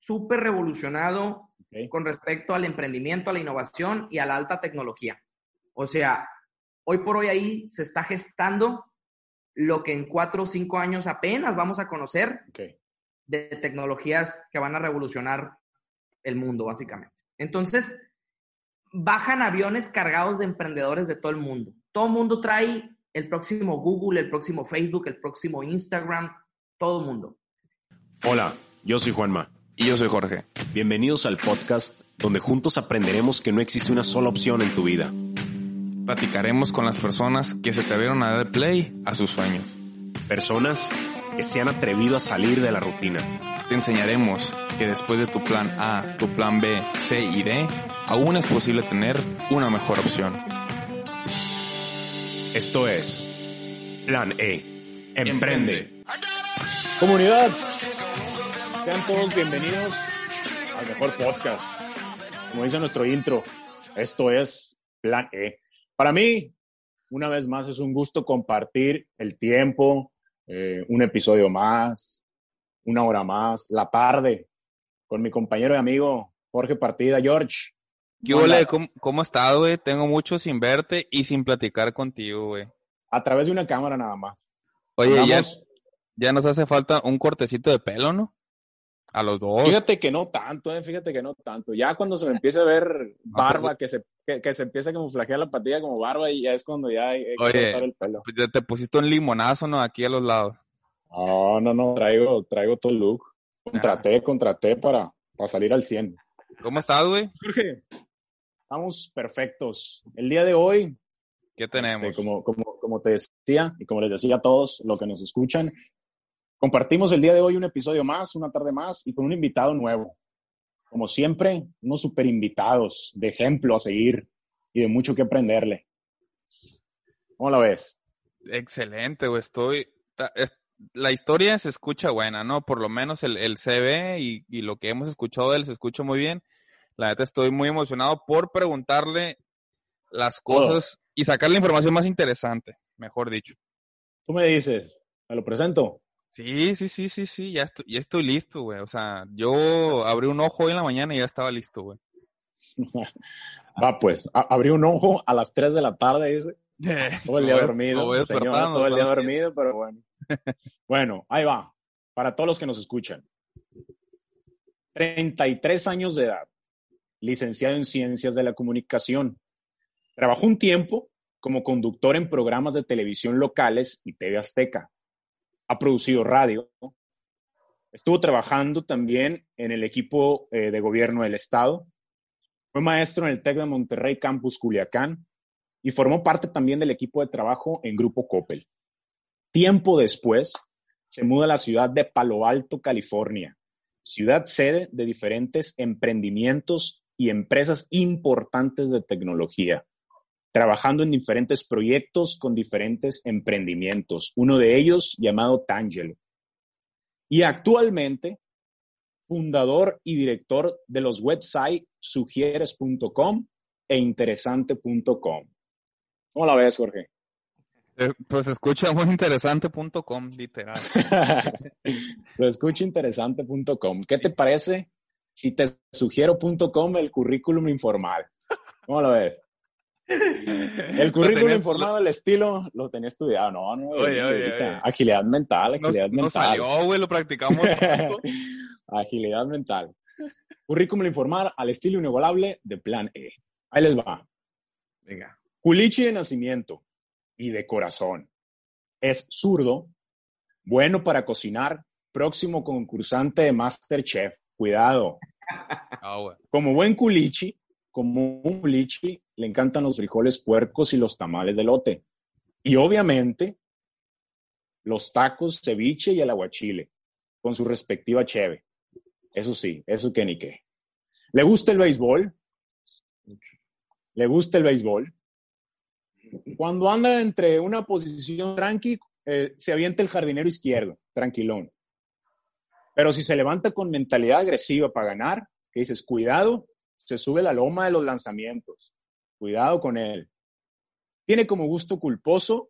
súper revolucionado con respecto al emprendimiento, a la innovación y a la alta tecnología. O sea, hoy por hoy ahí se está gestando lo que en cuatro o cinco años apenas vamos a conocer de tecnologías que van a revolucionar el mundo, básicamente. Entonces, bajan aviones cargados de emprendedores de todo el mundo. Todo el mundo trae el próximo Google, el próximo Facebook, el próximo Instagram, todo el mundo. Hola, yo soy Juanma. Y yo soy Jorge. Bienvenidos al podcast donde juntos aprenderemos que no existe una sola opción en tu vida. Platicaremos con las personas que se atrevieron a dar play a sus sueños. Personas que se han atrevido a salir de la rutina. Te enseñaremos que después de tu plan A, tu plan B, C y D, aún es posible tener una mejor opción. Esto es Plan E. Emprende. Comunidad, sean todos bienvenidos al mejor podcast. Como dice nuestro intro, esto es Plan E. Para mí, una vez más, es un gusto compartir el tiempo, eh, un episodio más, una hora más, la tarde, con mi compañero y amigo Jorge Partida. George, ¿Qué andas? ¿Cómo, cómo estás, güey? Tengo mucho sin verte y sin platicar contigo, güey. a través de una cámara nada más. Oye, ya, ya nos hace falta un cortecito de pelo, ¿no? A los dos. Fíjate que no tanto, eh, fíjate que no tanto. Ya cuando se me empiece a ver barba, que se, que, que se empiece a camuflajear la patilla como barba, y ya es cuando ya hay, hay que Oye. cortar el pelo. Pues ya te pusiste un limonazo, ¿no? Aquí a los lados. No, no, no, traigo, traigo todo el look. Contraté, contraté para, para salir al 100. ¿Cómo estás, güey? Jorge, estamos perfectos. El día de hoy, ¿Qué tenemos? este, como, como, como te decía, y como les decía a todos los que nos escuchan, compartimos el día de hoy un episodio más, una tarde más, y con un invitado nuevo. Como siempre, unos super invitados de ejemplo a seguir y de mucho que aprenderle. ¿Cómo la ves? Excelente, güey. Estoy. La historia se escucha buena, ¿no? Por lo menos el, el CV y, y lo que hemos escuchado de él se escucha muy bien. La neta estoy muy emocionado por preguntarle las cosas y sacar la información más interesante, mejor dicho. Tú me dices, ¿me lo presento? Sí, sí, sí, sí, sí, ya estoy, ya estoy listo, güey. O sea, yo abrí un ojo hoy en la mañana y ya estaba listo, güey. Va, pues, abrí un ojo a las 3 de la tarde, dice. Todo el día dormido, señor, todo el día dormido, pero bueno. Bueno, ahí va. Para todos los que nos escuchan. 33 años de edad, licenciado en Ciencias de la Comunicación. Trabajó un tiempo como conductor en programas de televisión locales y TV Azteca. Ha producido radio. Estuvo trabajando también en el equipo eh, de gobierno del Estado. Fue maestro en el TEC de Monterrey Campus Culiacán y formó parte también del equipo de trabajo en Grupo Coppel. Tiempo después, se muda a la ciudad de Palo Alto, California, ciudad sede de diferentes emprendimientos y empresas importantes de tecnología, trabajando en diferentes proyectos con diferentes emprendimientos, uno de ellos llamado Tangelo. Y actualmente, fundador y director de los websites sugieres.com e interesante.com. ¿Cómo la ves, Jorge? Eh, Pues escucha muy interesante.com, literal. Se escucha interesante.com. ¿Qué te parece si te sugiero.com el currículum informal? ¿Cómo lo ves? El currículum informal, el estilo, lo tenía estudiado. No, no, Oye, oye, ahorita. oye. agilidad mental, No, agilidad no mental. salió, güey, lo practicamos tanto. Agilidad mental. Currículum informal al estilo inigualable de Plan E. Ahí les va. Venga. Culichi de nacimiento y de corazón. Es zurdo, bueno para cocinar, próximo concursante de Masterchef. Cuidado. Ah. Como buen culichi, como un culichi, le encantan los frijoles puercos y los tamales de lote. Y obviamente, los tacos, ceviche y el aguachile, con su respectiva cheve. Eso sí, eso que ni qué. ¿Le gusta el béisbol? ¿Le gusta el béisbol? Cuando anda entre una posición tranqui, eh, se avienta el jardinero izquierdo, tranquilón. Pero si se levanta con mentalidad agresiva para ganar, que dices, cuidado, se sube la loma de los lanzamientos. Cuidado con él. Tiene como gusto culposo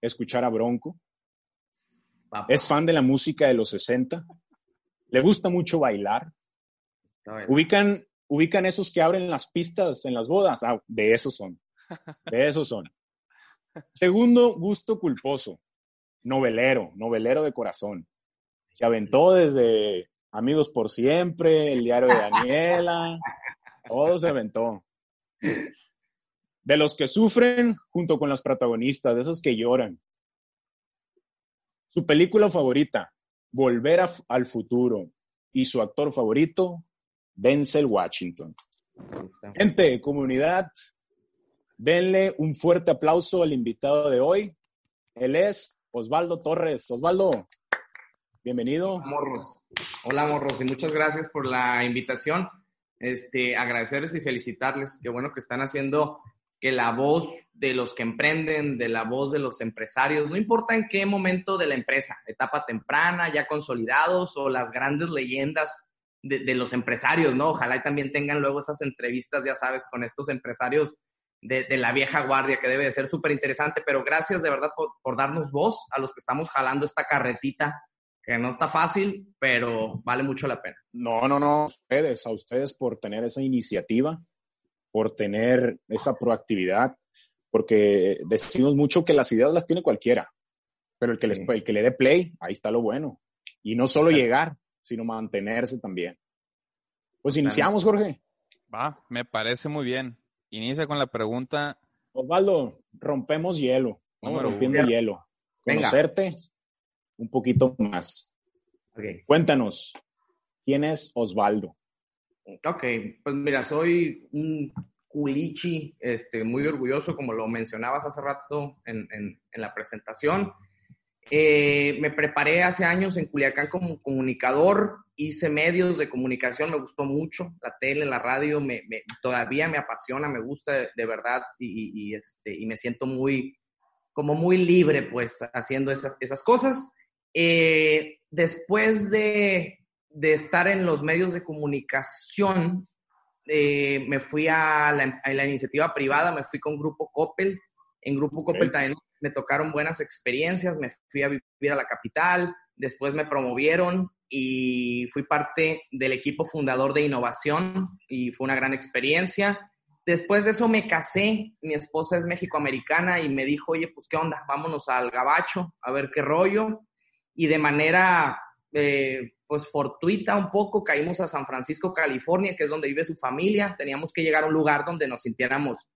escuchar a Bronco. Es fan de la música de los 60. Le gusta mucho bailar. Ubican, ubican esos que abren las pistas en las bodas. Ah, de esos son. De esos son. Segundo, gusto culposo. Novelero, novelero de corazón. Se aventó desde Amigos por Siempre, El Diario de Daniela, todo se aventó. De los que sufren junto con las protagonistas, de esos que lloran. Su película favorita, Volver al futuro. Y su actor favorito, Denzel Washington. Gente, comunidad, denle un fuerte aplauso al invitado de hoy. Él es Osvaldo Torres. Osvaldo, bienvenido. Hola, morros. Hola, morros, y muchas gracias por la invitación. Este, agradecerles y felicitarles. Qué bueno que están haciendo que la voz de los que emprenden, de la voz de los empresarios, no importa en qué momento de la empresa, etapa temprana, ya consolidados o las grandes leyendas de, los empresarios, ¿no? Ojalá y también tengan luego esas entrevistas, ya sabes, con estos empresarios de, la vieja guardia, que debe de ser súper interesante, pero gracias de verdad por, darnos voz a los que estamos jalando esta carretita, que no está fácil, pero vale mucho la pena. No, no, no, a ustedes, a ustedes por tener esa iniciativa, por tener esa proactividad, porque decimos mucho que las ideas las tiene cualquiera, pero el que, el que le dé play, ahí está lo bueno. Y no solo llegar, sino mantenerse también. Pues iniciamos, Jorge. Va, me parece muy bien. Inicia con la pregunta. Osvaldo, rompemos hielo. Rompiendo hielo. Conocerte un poquito más. Cuéntanos, ¿quién es Osvaldo? Ok, pues mira, soy un culichi, este, muy orgulloso, como lo mencionabas hace rato en, en la presentación. Eh, me preparé hace años en Culiacán como comunicador, hice medios de comunicación, me gustó mucho, la tele, la radio, me, todavía me apasiona, me gusta de, verdad y, este, y me siento muy, como muy libre pues haciendo esas, esas cosas. Eh, después de, de, estar en los medios de comunicación, eh, me fui a la, a la, iniciativa privada, me fui con Grupo Coppel. En Grupo Coppel también me tocaron buenas experiencias, me fui a vivir a la capital, después me promovieron y fui parte del equipo fundador de innovación y fue una gran experiencia. Después de eso me casé, mi esposa es mexicoamericana y me dijo, oye, pues qué onda, vámonos al gabacho a ver qué rollo. Y de manera, eh, pues fortuita un poco, caímos a San Francisco, California, que es donde vive su familia. Teníamos que llegar a un lugar donde nos sintiéramos,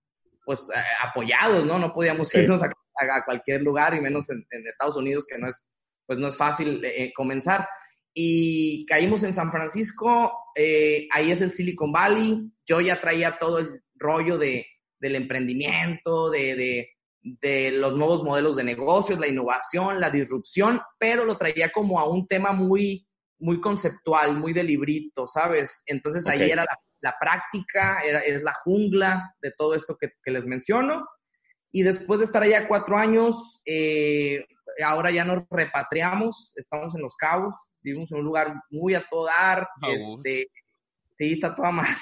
pues, eh, apoyados, ¿no? No podíamos irnos a a, cualquier lugar y menos en, Estados Unidos, que no es, pues no es fácil eh, comenzar. Y caímos en San Francisco, eh, ahí es el Silicon Valley, yo ya traía todo el rollo de, del emprendimiento, de, de, de, los nuevos modelos de negocios, la innovación, la disrupción, pero lo traía como a un tema muy, muy conceptual, muy de librito, ¿sabes? Entonces ahí era la, práctica, era, es la jungla de todo esto que, que les menciono. Y después de estar allá cuatro años, eh, ahora ya nos repatriamos, estamos en Los Cabos, vivimos en un lugar muy a todo dar, este, sí, está toda mal.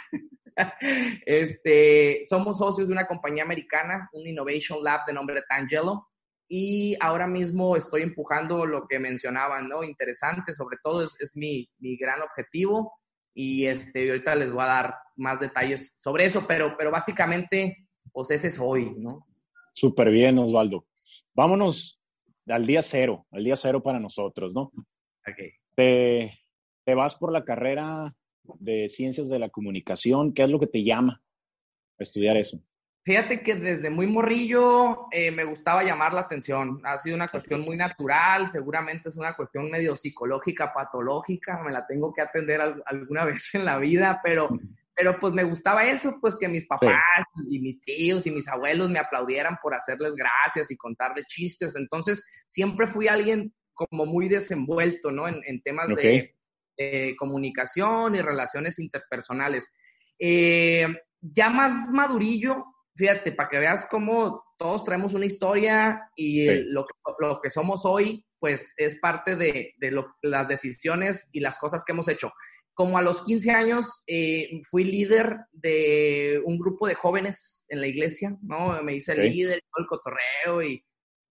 este, somos socios de una compañía americana, un Innovation Lab de nombre Tangelo, y ahora mismo estoy empujando lo que mencionaban, ¿no? Interesante, sobre todo es, es mi, mi, gran objetivo, y este, ahorita les voy a dar más detalles sobre eso, pero, pero básicamente, pues ese es hoy, ¿no? Súper bien, Osvaldo. Vámonos al día cero, al día cero para nosotros, ¿no? Okay. Te, te vas por la carrera de ciencias de la comunicación. ¿Qué es lo que te llama a estudiar eso? Fíjate que desde muy morrillo eh, me gustaba llamar la atención. Ha sido una cuestión muy natural, seguramente es una cuestión medio psicológica, patológica, me la tengo que atender alguna vez en la vida, pero pero pues me gustaba eso, pues que mis papás y mis tíos y mis abuelos me aplaudieran por hacerles gracias y contarles chistes. Entonces, siempre fui alguien como muy desenvuelto, ¿no? En, temas de, de comunicación y relaciones interpersonales. Eh, ya más madurillo, fíjate, para que veas cómo todos traemos una historia y lo, lo, que somos hoy, pues es parte de, de las decisiones y las cosas que hemos hecho. Como a los 15 años eh, fui líder de un grupo de jóvenes en la iglesia, ¿no? Me hice líder, todo el cotorreo y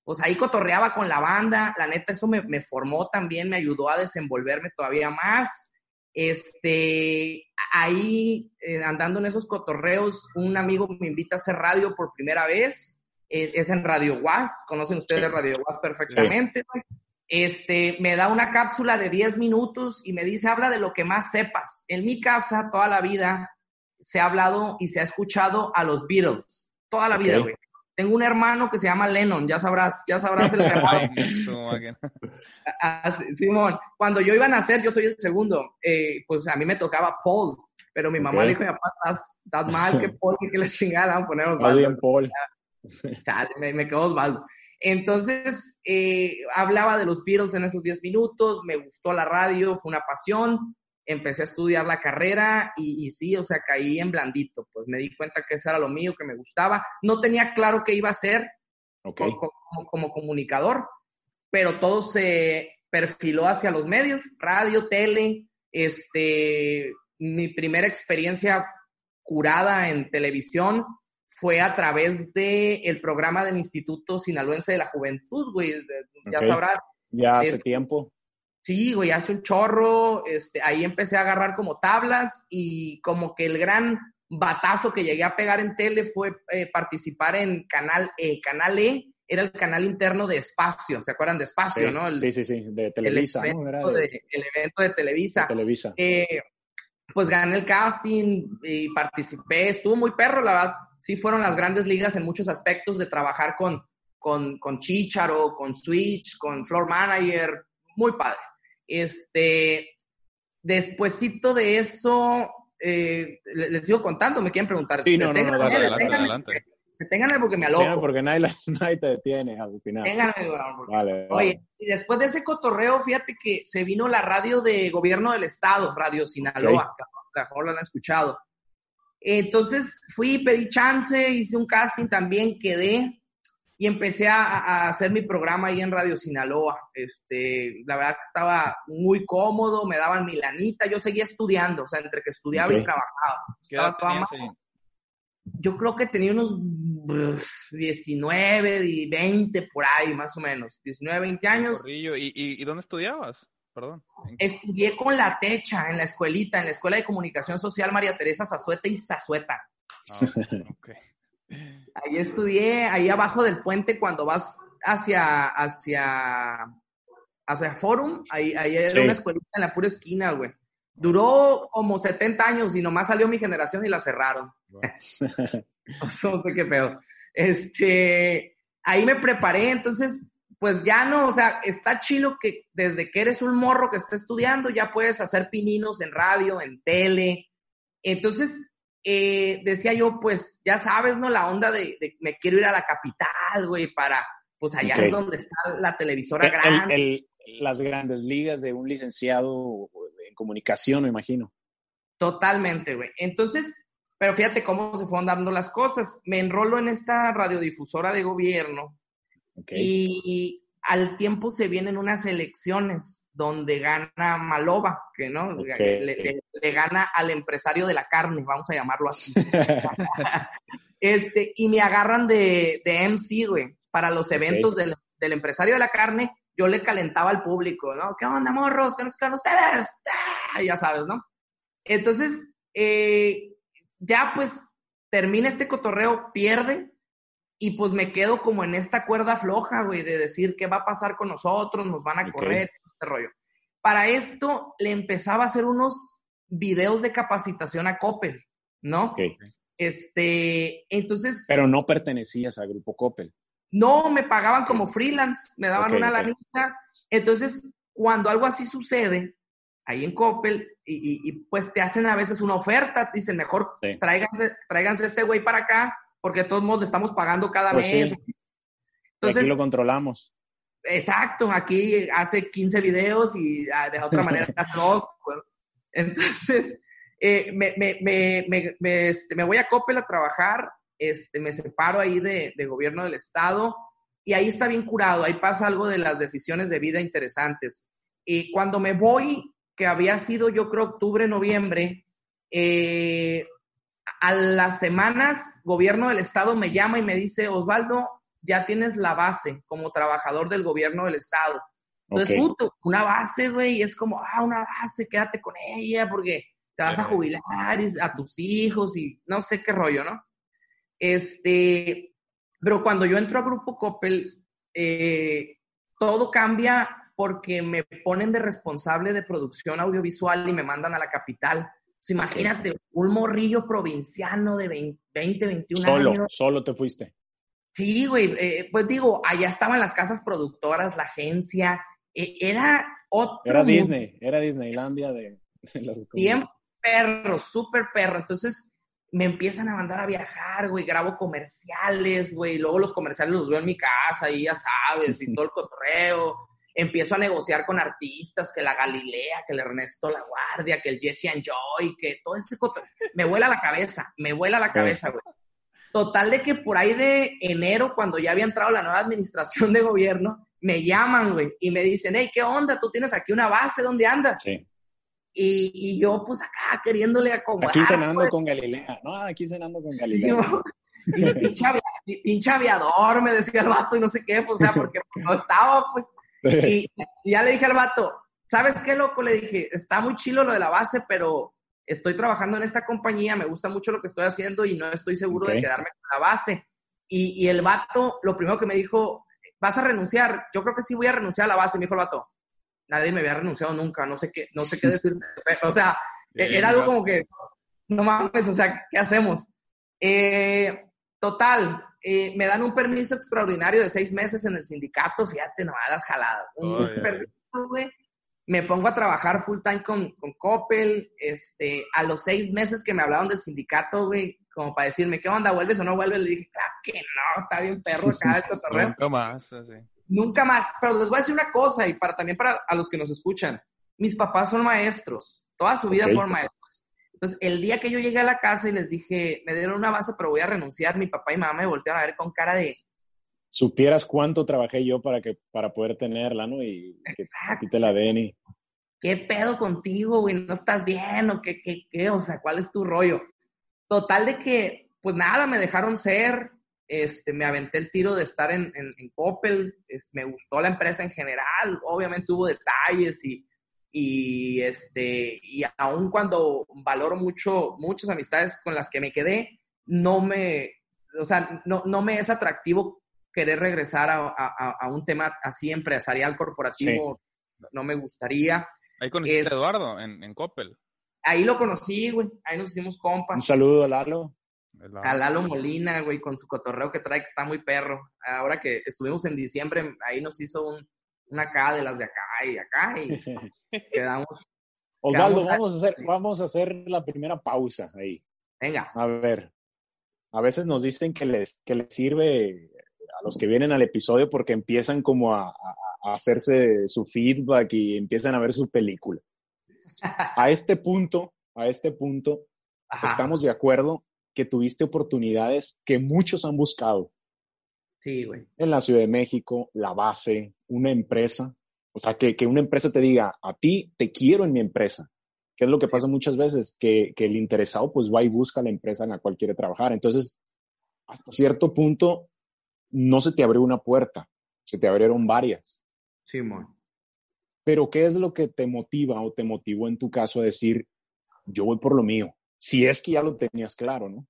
pues ahí cotorreaba con la banda. La neta, eso me, me formó también, me ayudó a desenvolverme todavía más. Este, ahí eh, andando en esos cotorreos, un amigo me invita a hacer radio por primera vez. Eh, es en Radio Was, conocen ustedes Radio Was perfectamente. Este, me da una cápsula de 10 minutos y me dice, habla de lo que más sepas. En mi casa, toda la vida, se ha hablado y se ha escuchado a los Beatles. Toda la vida, güey. Tengo un hermano que se llama Lennon, ya sabrás, ya sabrás el hermano. Simón, cuando yo iba a nacer, yo soy el segundo, eh, pues a mí me tocaba Paul, pero mi mamá le dijo, papá, estás, mal que Paul, que le chingada, a poner Osvaldo. Paul. me, me quedó Osvaldo. Entonces, eh, hablaba de los Beatles en esos 10 minutos, me gustó la radio, fue una pasión, empecé a estudiar la carrera y, sí, o sea, caí en blandito, pues me di cuenta que eso era lo mío, que me gustaba. No tenía claro qué iba a hacer como, comunicador, pero todo se perfiló hacia los medios, radio, tele, este, mi primera experiencia curada en televisión fue a través del el programa del Instituto Sinaloense de la Juventud, güey, ya sabrás. Ya hace tiempo. Sí, güey, hace un chorro, este, ahí empecé a agarrar como tablas y como que el gran batazo que llegué a pegar en tele fue eh, participar en Canal E. Canal E era el canal interno de Espacio, ¿se acuerdan de Espacio, no? sí, sí, sí, de Televisa, el evento, de, el evento de Televisa. Televisa. Eh, pues gané el casting y participé, estuvo muy perro, la verdad, sí fueron las grandes ligas en muchos aspectos de trabajar con, con, con Chicharo, con Switch, con Floor Manager, muy padre. Este, despuéssito de eso, eh, les, sigo contando, me quieren preguntar. Sí, no, no, no, adelante, adelante. Deténganme porque me aloco. porque nadie, nadie, te detiene al final. vale, Oye, y después de ese cotorreo, fíjate que se vino la radio de gobierno del estado, Radio Sinaloa, que a lo mejor lo han escuchado. Entonces fui, pedí chance, hice un casting también, quedé y empecé a, hacer mi programa ahí en Radio Sinaloa. Este, la verdad que estaba muy cómodo, me daban mi lanita, yo seguía estudiando, o sea, entre que estudiaba y trabajaba. yo creo que tenía unos 19 y 20 por ahí, más o menos, 19, 20 años. ¿Y, y, dónde estudiabas? Perdón. Estudié con la techa en la escuelita, en la Escuela de Comunicación Social María Teresa Zazueta y Zazueta. Ah, okay. Ahí estudié, ahí abajo del puente cuando vas hacia, hacia, hacia Forum, ahí, ahí era una escuelita en la pura esquina, güey. Duró como 70 años y nomás salió mi generación y la cerraron. no sé qué pedo. Este, ahí me preparé, entonces, pues ya no, o sea, está chilo que desde que eres un morro que está estudiando, ya puedes hacer pininos en radio, en tele. Entonces, eh, decía yo, pues ya sabes, ¿no? La onda de, me quiero ir a la capital, güey, para, pues allá es donde está la televisora grande. las grandes ligas de un licenciado en comunicación, me imagino. Totalmente, güey. Entonces, pero fíjate cómo se fueron dando las cosas. Me enrolo en esta radiodifusora de gobierno y al tiempo se vienen unas elecciones donde gana Malova, que no le, gana al empresario de la carne, vamos a llamarlo así. este, y me agarran de, de MC, güey, para los eventos del, del, empresario de la carne, yo le calentaba al público, ¿no? ¿Qué onda, morros? ¿Qué nos ustedes? ¡Ah! Ya sabes, ¿no? Entonces, eh, ya pues termina este cotorreo, pierde, y pues me quedo como en esta cuerda floja, güey, de decir qué va a pasar con nosotros, nos van a correr, este rollo. Para esto le empezaba a hacer unos videos de capacitación a Coppel, ¿no? Este, entonces... Pero no pertenecías al grupo Coppel. No, me pagaban como freelance, me daban una lanita. Entonces, cuando algo así sucede, ahí en Coppel, y, pues te hacen a veces una oferta, te dicen, mejor tráiganse, tráiganse este güey para acá, porque de todos modos le estamos pagando cada pues mes. Entonces, aquí lo controlamos. exacto, aquí hace 15 videos y ah, de otra manera hace dos. Entonces, eh, me, me, me, me, me, este, me voy a Coppel a trabajar, este, me separo ahí de, de gobierno del estado y ahí está bien curado, ahí pasa algo de las decisiones de vida interesantes. Y cuando me voy, que había sido yo creo octubre, noviembre, eh, a las semanas, gobierno del estado me llama y me dice, Osvaldo, ya tienes la base como trabajador del gobierno del estado. Entonces, puto, una base, güey, es como, ah, una base, quédate con ella porque te vas a jubilar y a tus hijos y no sé qué rollo, ¿no? Este, pero cuando yo entro a Grupo Coppel, eh, todo cambia porque me ponen de responsable de producción audiovisual y me mandan a la capital. Pues imagínate, un morrillo provinciano de 20, 20 21 Solo, años. solo te fuiste. Sí, güey, eh, pues digo, allá estaban las casas productoras, la agencia, eh, era otro Era. Disney, era Disneylandia de, de las Bien perro, súper perro. Entonces me empiezan a mandar a viajar, güey, grabo comerciales, güey, luego los comerciales los veo en mi casa y ya sabes, y todo el cotorreo. Empiezo a negociar con artistas, que la Galilea, que el Ernesto La Guardia, que el Jesse and Joy, que todo ese cotorreo. Me vuela la cabeza, me vuela la cabeza, güey. Total de que por ahí de enero, cuando ya había entrado la nueva administración de gobierno, me llaman, güey, y me dicen, hey, ¿qué onda? Tú tienes aquí una base, ¿dónde andas? Sí. Y, y yo, pues acá, queriéndole acomodar. Aquí cenando con Galilea. No, aquí cenando con Galilea. yo, y pinche aviador, me decía el vato, y no sé qué, pues, o sea, porque no estaba, pues. Y, y ya le dije al vato, ¿sabes qué, loco? Le dije, está muy chilo lo de la base, pero estoy trabajando en esta compañía, me gusta mucho lo que estoy haciendo y no estoy seguro de quedarme con la base. Y, y el vato, lo primero que me dijo, ¿vas a renunciar? Yo creo que sí voy a renunciar a la base, me dijo el vato. Nadie me había renunciado nunca, no sé qué, no sé qué decir. O sea, Bien, era algo como que, no mames, o sea, ¿qué hacemos? Eh, total, eh, me dan un permiso extraordinario de seis meses en el sindicato, fíjate, nomás las jaladas. Un Oye. permiso, güey. Me pongo a trabajar full time con, con Coppel. Este, a los seis meses que me hablaron del sindicato, güey, como para decirme, ¿qué onda? ¿Vuelves o no vuelves? Le dije, claro que no, está bien perro acá el cotorreo. Nunca más, así. Nunca más. Pero les voy a decir una cosa, y para también para a los que nos escuchan. Mis papás son maestros. Toda su vida Ok. fueron maestros. Entonces, el día que yo llegué a la casa y les dije, me dieron una base, pero voy a renunciar, mi papá y mamá me voltearon a ver con cara de, Supieras cuánto trabajé yo para que para poder tenerla, ¿no? Y que a exacto, ti te la den y ¿qué pedo contigo, güey? ¿No estás bien? ¿O qué, qué, qué? O sea, ¿cuál es tu rollo? Total de que, pues nada, me dejaron ser, este, me aventé el tiro de estar en, en, en Coppel, es- me gustó la empresa en general, obviamente hubo detalles y, y, este, y aun cuando valoro mucho, muchas amistades con las que me quedé, no me, o sea, no, no me es atractivo querer regresar a, a- a un tema así empresarial, corporativo, no me gustaría. Ahí conociste Es- a Eduardo en, en Coppel. Ahí lo conocí, güey, ahí nos hicimos un compas. saludo a Lalo. A Lalo Molina, güey, con su cotorreo que trae, que está muy perro. Ahora que estuvimos en diciembre, ahí nos hizo un, una acá de las de acá y acá y quedamos. Osvaldo, Quedamos vamos a hacer vamos a hacer la primera pausa ahí. Venga, A ver, a veces nos dicen que les, que les sirve a los que vienen al episodio porque empiezan como a, a- a hacerse su feedback y empiezan a ver su película. A este punto, a este punto, ajá, estamos de acuerdo que tuviste oportunidades que muchos han buscado sí, güey. en la Ciudad de México, la base, una empresa. O sea, que, que una empresa te diga, a ti te quiero en mi empresa. Que es lo que pasa muchas veces, que, que el interesado pues va y busca la empresa en la cual quiere trabajar. Entonces, hasta cierto punto, no se te abrió una puerta, se te abrieron varias. Simón. Pero, ¿qué es lo que te motiva o te motivó en tu caso a decir, yo voy por lo mío? Si es que ya lo tenías claro, ¿no?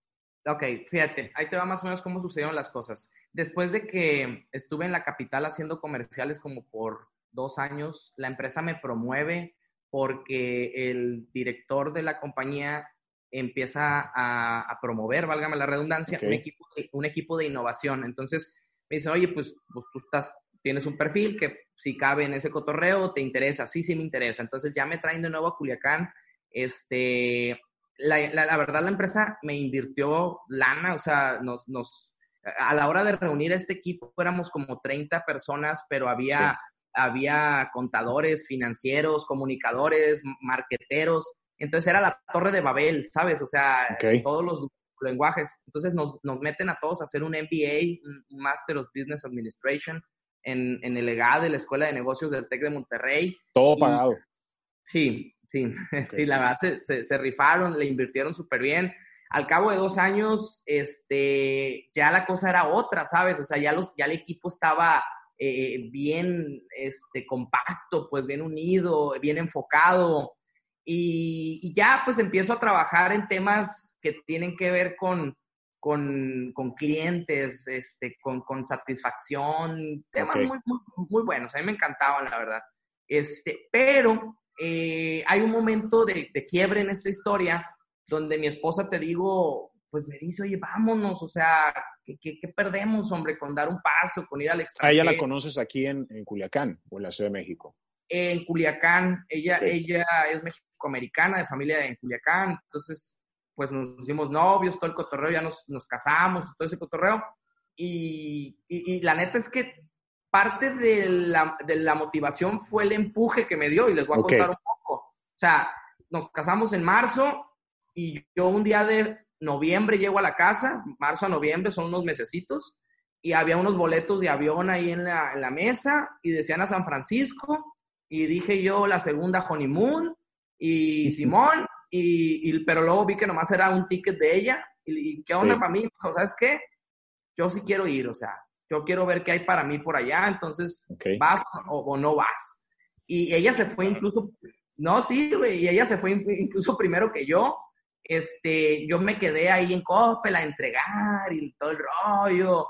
Ok, fíjate, ahí te va más o menos cómo sucedieron las cosas. Después de que estuve en la capital haciendo comerciales como por dos años, la empresa me promueve porque el director de la compañía empieza a, a promover, válgame la redundancia, un, equipo de, un equipo de innovación. Entonces me dice, oye, pues, pues tú estás, tienes un perfil que si cabe en ese cotorreo, te interesa, sí, sí me interesa. Entonces ya me traen de nuevo a Culiacán. Este, la, la, la verdad, la empresa me invirtió lana, o sea, nos, nos a la hora de reunir este equipo éramos como 30 personas, pero había, había contadores, financieros, comunicadores, marqueteros. Entonces era la torre de Babel, ¿sabes? O sea, todos los lenguajes. Entonces nos, nos, meten a todos a hacer un MBA, un Master of Business Administration, en, en el EGAD de la Escuela de Negocios del TEC de Monterrey. Todo pagado. Sí, sí, sí, la verdad se, se, rifaron, le invirtieron súper bien. Al cabo de dos años, este, ya la cosa era otra, ¿sabes? O sea, ya, los, ya el equipo estaba eh, bien este, compacto, pues bien unido, bien enfocado. Y, ya pues empiezo a trabajar en temas que tienen que ver con, con, con clientes, este, con, con satisfacción, temas muy, muy, muy, buenos. A mí me encantaban, la verdad. Este, pero eh, hay un momento de, de, quiebre en esta historia donde mi esposa, te digo, pues me dice, oye, vámonos, o sea, ¿qué, qué, perdemos, hombre, con dar un paso, con ir al extranjero? ¿A ella la conoces aquí en, en Culiacán o en la Ciudad de México? En Culiacán, ella, ella es mexicoamericana, de familia en Culiacán, entonces, pues nos hicimos novios, todo el cotorreo, ya nos, nos casamos, todo ese cotorreo, y, y, y la neta es que parte de la, de la, motivación fue el empuje que me dio y les voy a contar un poco. O sea, nos casamos en marzo y yo un día de noviembre llego a la casa, marzo a noviembre son unos mesecitos, y había unos boletos de avión ahí en la, en la mesa y decían a San Francisco y dije yo la segunda honeymoon y Simón, y, y, pero luego vi que nomás era un ticket de ella y, qué onda para mí, o ¿sabes qué? Yo sí quiero ir, o sea, yo quiero ver qué hay para mí por allá, entonces, ¿vas o, no vas? Y ella se fue incluso, no, sí, güey, y ella se fue incluso primero que yo. Este, yo me quedé ahí en Coppel a entregar y todo el rollo.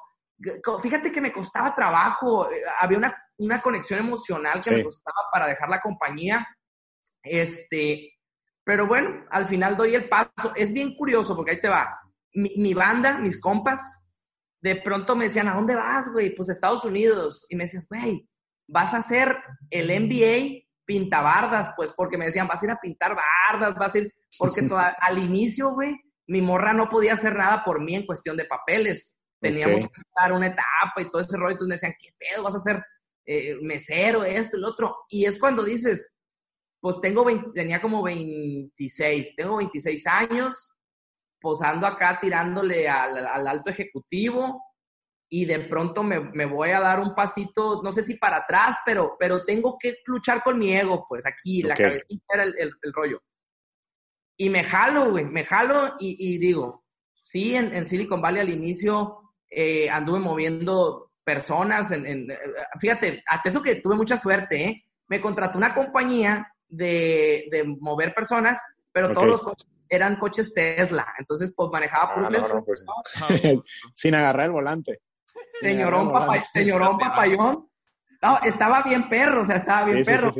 Fíjate que me costaba trabajo, eh, había una, una conexión emocional que me costaba para dejar la compañía. Este, pero bueno, al final doy el paso. Es bien curioso porque ahí te va. Mi, mi banda, mis compas, de pronto me decían, ¿a dónde vas, güey? Pues a Estados Unidos. Y me decías, güey, vas a hacer el MBA pintabardas, pues, porque me decían, vas a ir a pintar bardas, vas a ir, porque al inicio, güey, mi morra no podía hacer nada por mí en cuestión de papeles. Teníamos que estar una etapa y todo ese rollo. Entonces me decían, ¿qué pedo? ¿Vas a ser eh, mesero, esto, el otro? Y es cuando dices, pues tengo 20, tenía como 26, tengo 26 años, posando acá tirándole al, alto ejecutivo y de pronto me, voy a dar un pasito, no sé si para atrás, pero, pero tengo que luchar con mi ego, pues aquí, la cabecita era el, el, rollo. Y me jalo, güey, me jalo y, digo, sí, en, en, Silicon Valley al inicio eh, anduve moviendo personas, en, fíjate, hasta eso que tuve mucha suerte, ¿eh? Me contrató una compañía de, de mover personas, pero todos los eran coches Tesla, entonces pues manejaba por ah, pues, Sin agarrar el volante. Señorón, señorón papayón. No, estaba bien perro, o sea, estaba bien perro.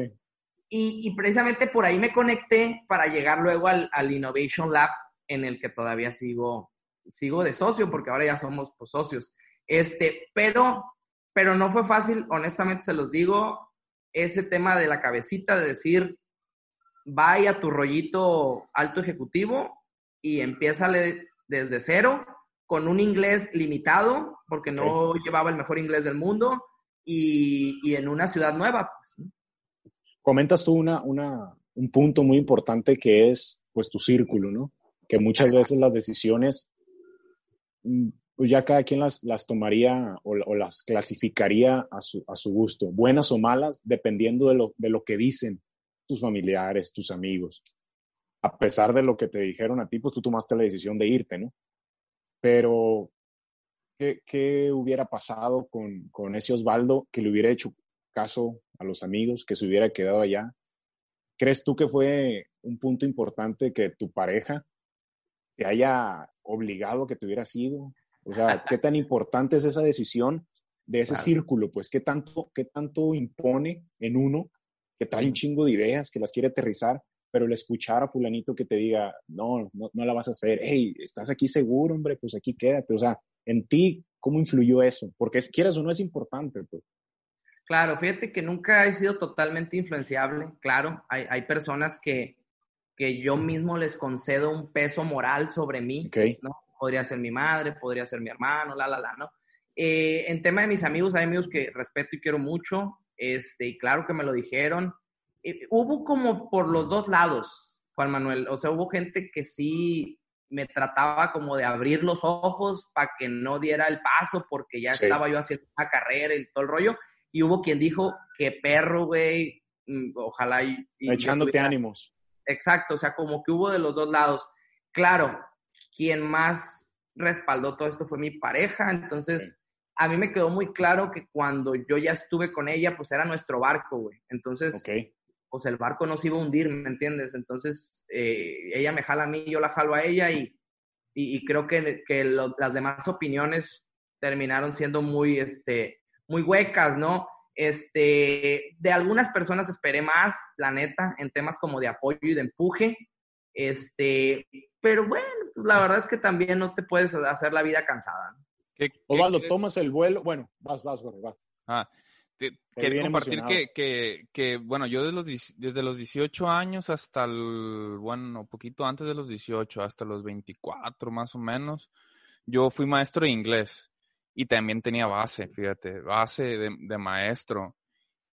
Y, y, precisamente por ahí me conecté para llegar luego al, al, Innovation Lab, en el que todavía sigo, sigo de socio, porque ahora ya somos pues, socios. Este, pero, pero no fue fácil, honestamente se los digo, ese tema de la cabecita de decir, vaya tu rollito alto ejecutivo y empieza desde cero con un inglés limitado, porque no llevaba el mejor inglés del mundo y, en una ciudad nueva. Pues, Comentas tú una, una, un punto muy importante que es pues tu círculo, ¿no? Que muchas veces las decisiones, mm, pues ya cada quien las, las tomaría o, o, las clasificaría a su, a su gusto, buenas o malas, dependiendo de lo, de lo que dicen tus familiares, tus amigos. A pesar de lo que te dijeron a ti, pues tú tomaste la decisión de irte, ¿no? Pero, ¿qué, qué hubiera pasado con, con ese Osvaldo que le hubiera hecho caso a los amigos, que se hubiera quedado allá? ¿Crees tú que fue un punto importante que tu pareja te haya obligado a que te hubiera sido? O sea, ¿qué tan importante es esa decisión de ese círculo? Pues, ¿qué tanto, ¿qué tanto impone en uno que trae un chingo de ideas, que las quiere aterrizar, pero el escuchar a fulanito que te diga, no, no, no la vas a hacer, hey, estás aquí seguro, hombre, pues aquí quédate, o sea, en ti, ¿cómo influyó eso? Porque si quieres o no es importante, pues. Claro, fíjate que nunca he sido totalmente influenciable, claro, hay, hay personas que, que yo mismo les concedo un peso moral sobre mí, ¿no? podría ser mi madre, podría ser mi hermano, la, la, la, ¿no? Eh, en tema de mis amigos, hay amigos que respeto y quiero mucho, este, y claro que me lo dijeron. Eh, hubo como por los dos lados, Juan Manuel, o sea, hubo gente que sí me trataba como de abrir los ojos para que no diera el paso porque ya estaba yo haciendo una carrera y todo el rollo. Y hubo quien dijo, que perro, güey, mm, ojalá y... Echándote ánimos. Exacto, o sea, como que hubo de los dos lados. Claro, quien más respaldó todo esto fue mi pareja, entonces a mí me quedó muy claro que cuando yo ya estuve con ella, pues era nuestro barco, güey. Entonces, pues el barco no se iba a hundir, ¿me entiendes? Entonces, eh, ella me jala a mí, yo la jalo a ella y, y, creo que, que las demás opiniones terminaron siendo muy, este, muy huecas, ¿no? Este, de algunas personas esperé más, la neta, en temas como de apoyo y de empuje. Este, pero bueno, pues, la verdad es que también no te puedes hacer la vida cansada. ¿no? Osvaldo, tomas el vuelo. Bueno, vas, vas, Jorge, vas. Ah, quería compartir que, que, que, bueno, yo desde los, desde los 18 años hasta el, bueno, poquito antes de los 18, hasta los 24 más o menos, yo fui maestro de inglés y también tenía base, fíjate, base de, de maestro.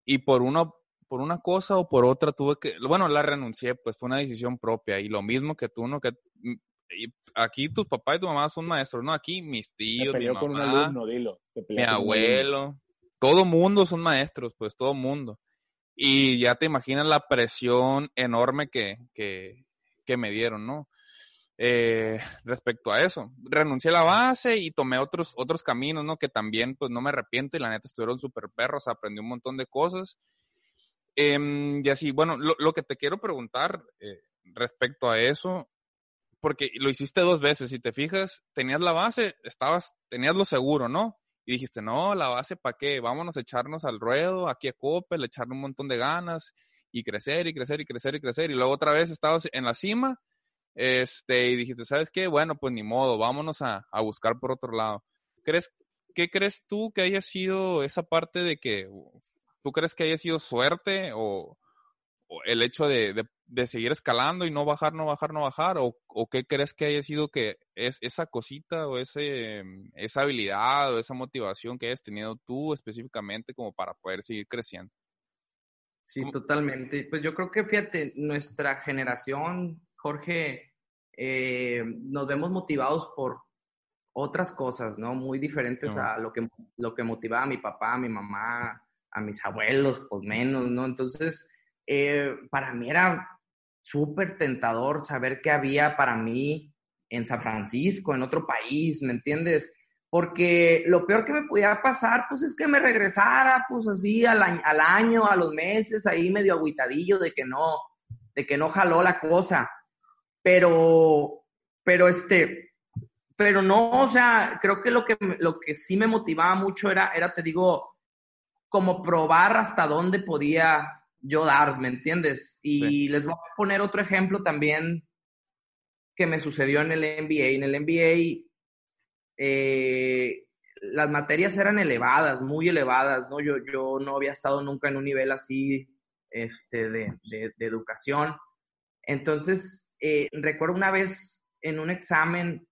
Y por una, por una cosa o por otra tuve que, bueno, la renuncié, pues fue una decisión propia y lo mismo que tú, ¿no? Que aquí tus papás y tu mamá son maestros, ¿no? Aquí mis tíos, mi mamá, con un alumno, dilo. mi abuelo, todo mundo son maestros, pues todo mundo. Y ya te imaginas la presión enorme que, que, que me dieron, ¿no? Eh, respecto a eso. Renuncié a la base y tomé otros, otros caminos, ¿no? Que también, pues no me arrepiento y la neta estuvieron súper perros, aprendí un montón de cosas. Em, y así, bueno, lo, lo, que te quiero preguntar eh, respecto a eso porque lo hiciste dos veces, si te fijas, tenías la base, estabas, tenías lo seguro, ¿no? Y dijiste, no, la base, ¿para qué? Vámonos a echarnos al ruedo, aquí a Coppel, echarle un montón de ganas y crecer y crecer y crecer y crecer. Y luego otra vez estabas en la cima este, y dijiste, ¿sabes qué? Bueno, pues ni modo, vámonos a, a buscar por otro lado. ¿Crees, ¿Qué crees tú que haya sido esa parte de que, tú crees que haya sido suerte o, el hecho de, de, seguir escalando y no bajar, no bajar, no bajar? ¿O, o qué crees que haya sido que es esa cosita o ese, esa habilidad o esa motivación que hayas tenido tú específicamente como para poder seguir creciendo? Sí, totalmente. Pues yo creo que, fíjate, nuestra generación, Jorge, eh, nos vemos motivados por otras cosas, ¿no? Muy diferentes a lo que, lo que motivaba a mi papá, a mi mamá, a mis abuelos, pues menos, ¿no? Entonces, eh, para mí era súper tentador saber qué había para mí en San Francisco, en otro país, ¿me entiendes? Porque lo peor que me podía pasar, pues es que me regresara, pues así al, al año, a los meses, ahí medio aguitadillo de que no, de que no jaló la cosa. Pero, pero este, pero no, o sea, creo que lo que, lo que sí me motivaba mucho era, era, te digo, como probar hasta dónde podía yo dar, ¿me entiendes? Y les voy a poner otro ejemplo también que me sucedió en el MBA. En el MBA eh, las materias eran elevadas, muy elevadas, ¿no? Yo, yo no había estado nunca en un nivel así este, de, de, educación. Entonces, eh, recuerdo una vez en un examen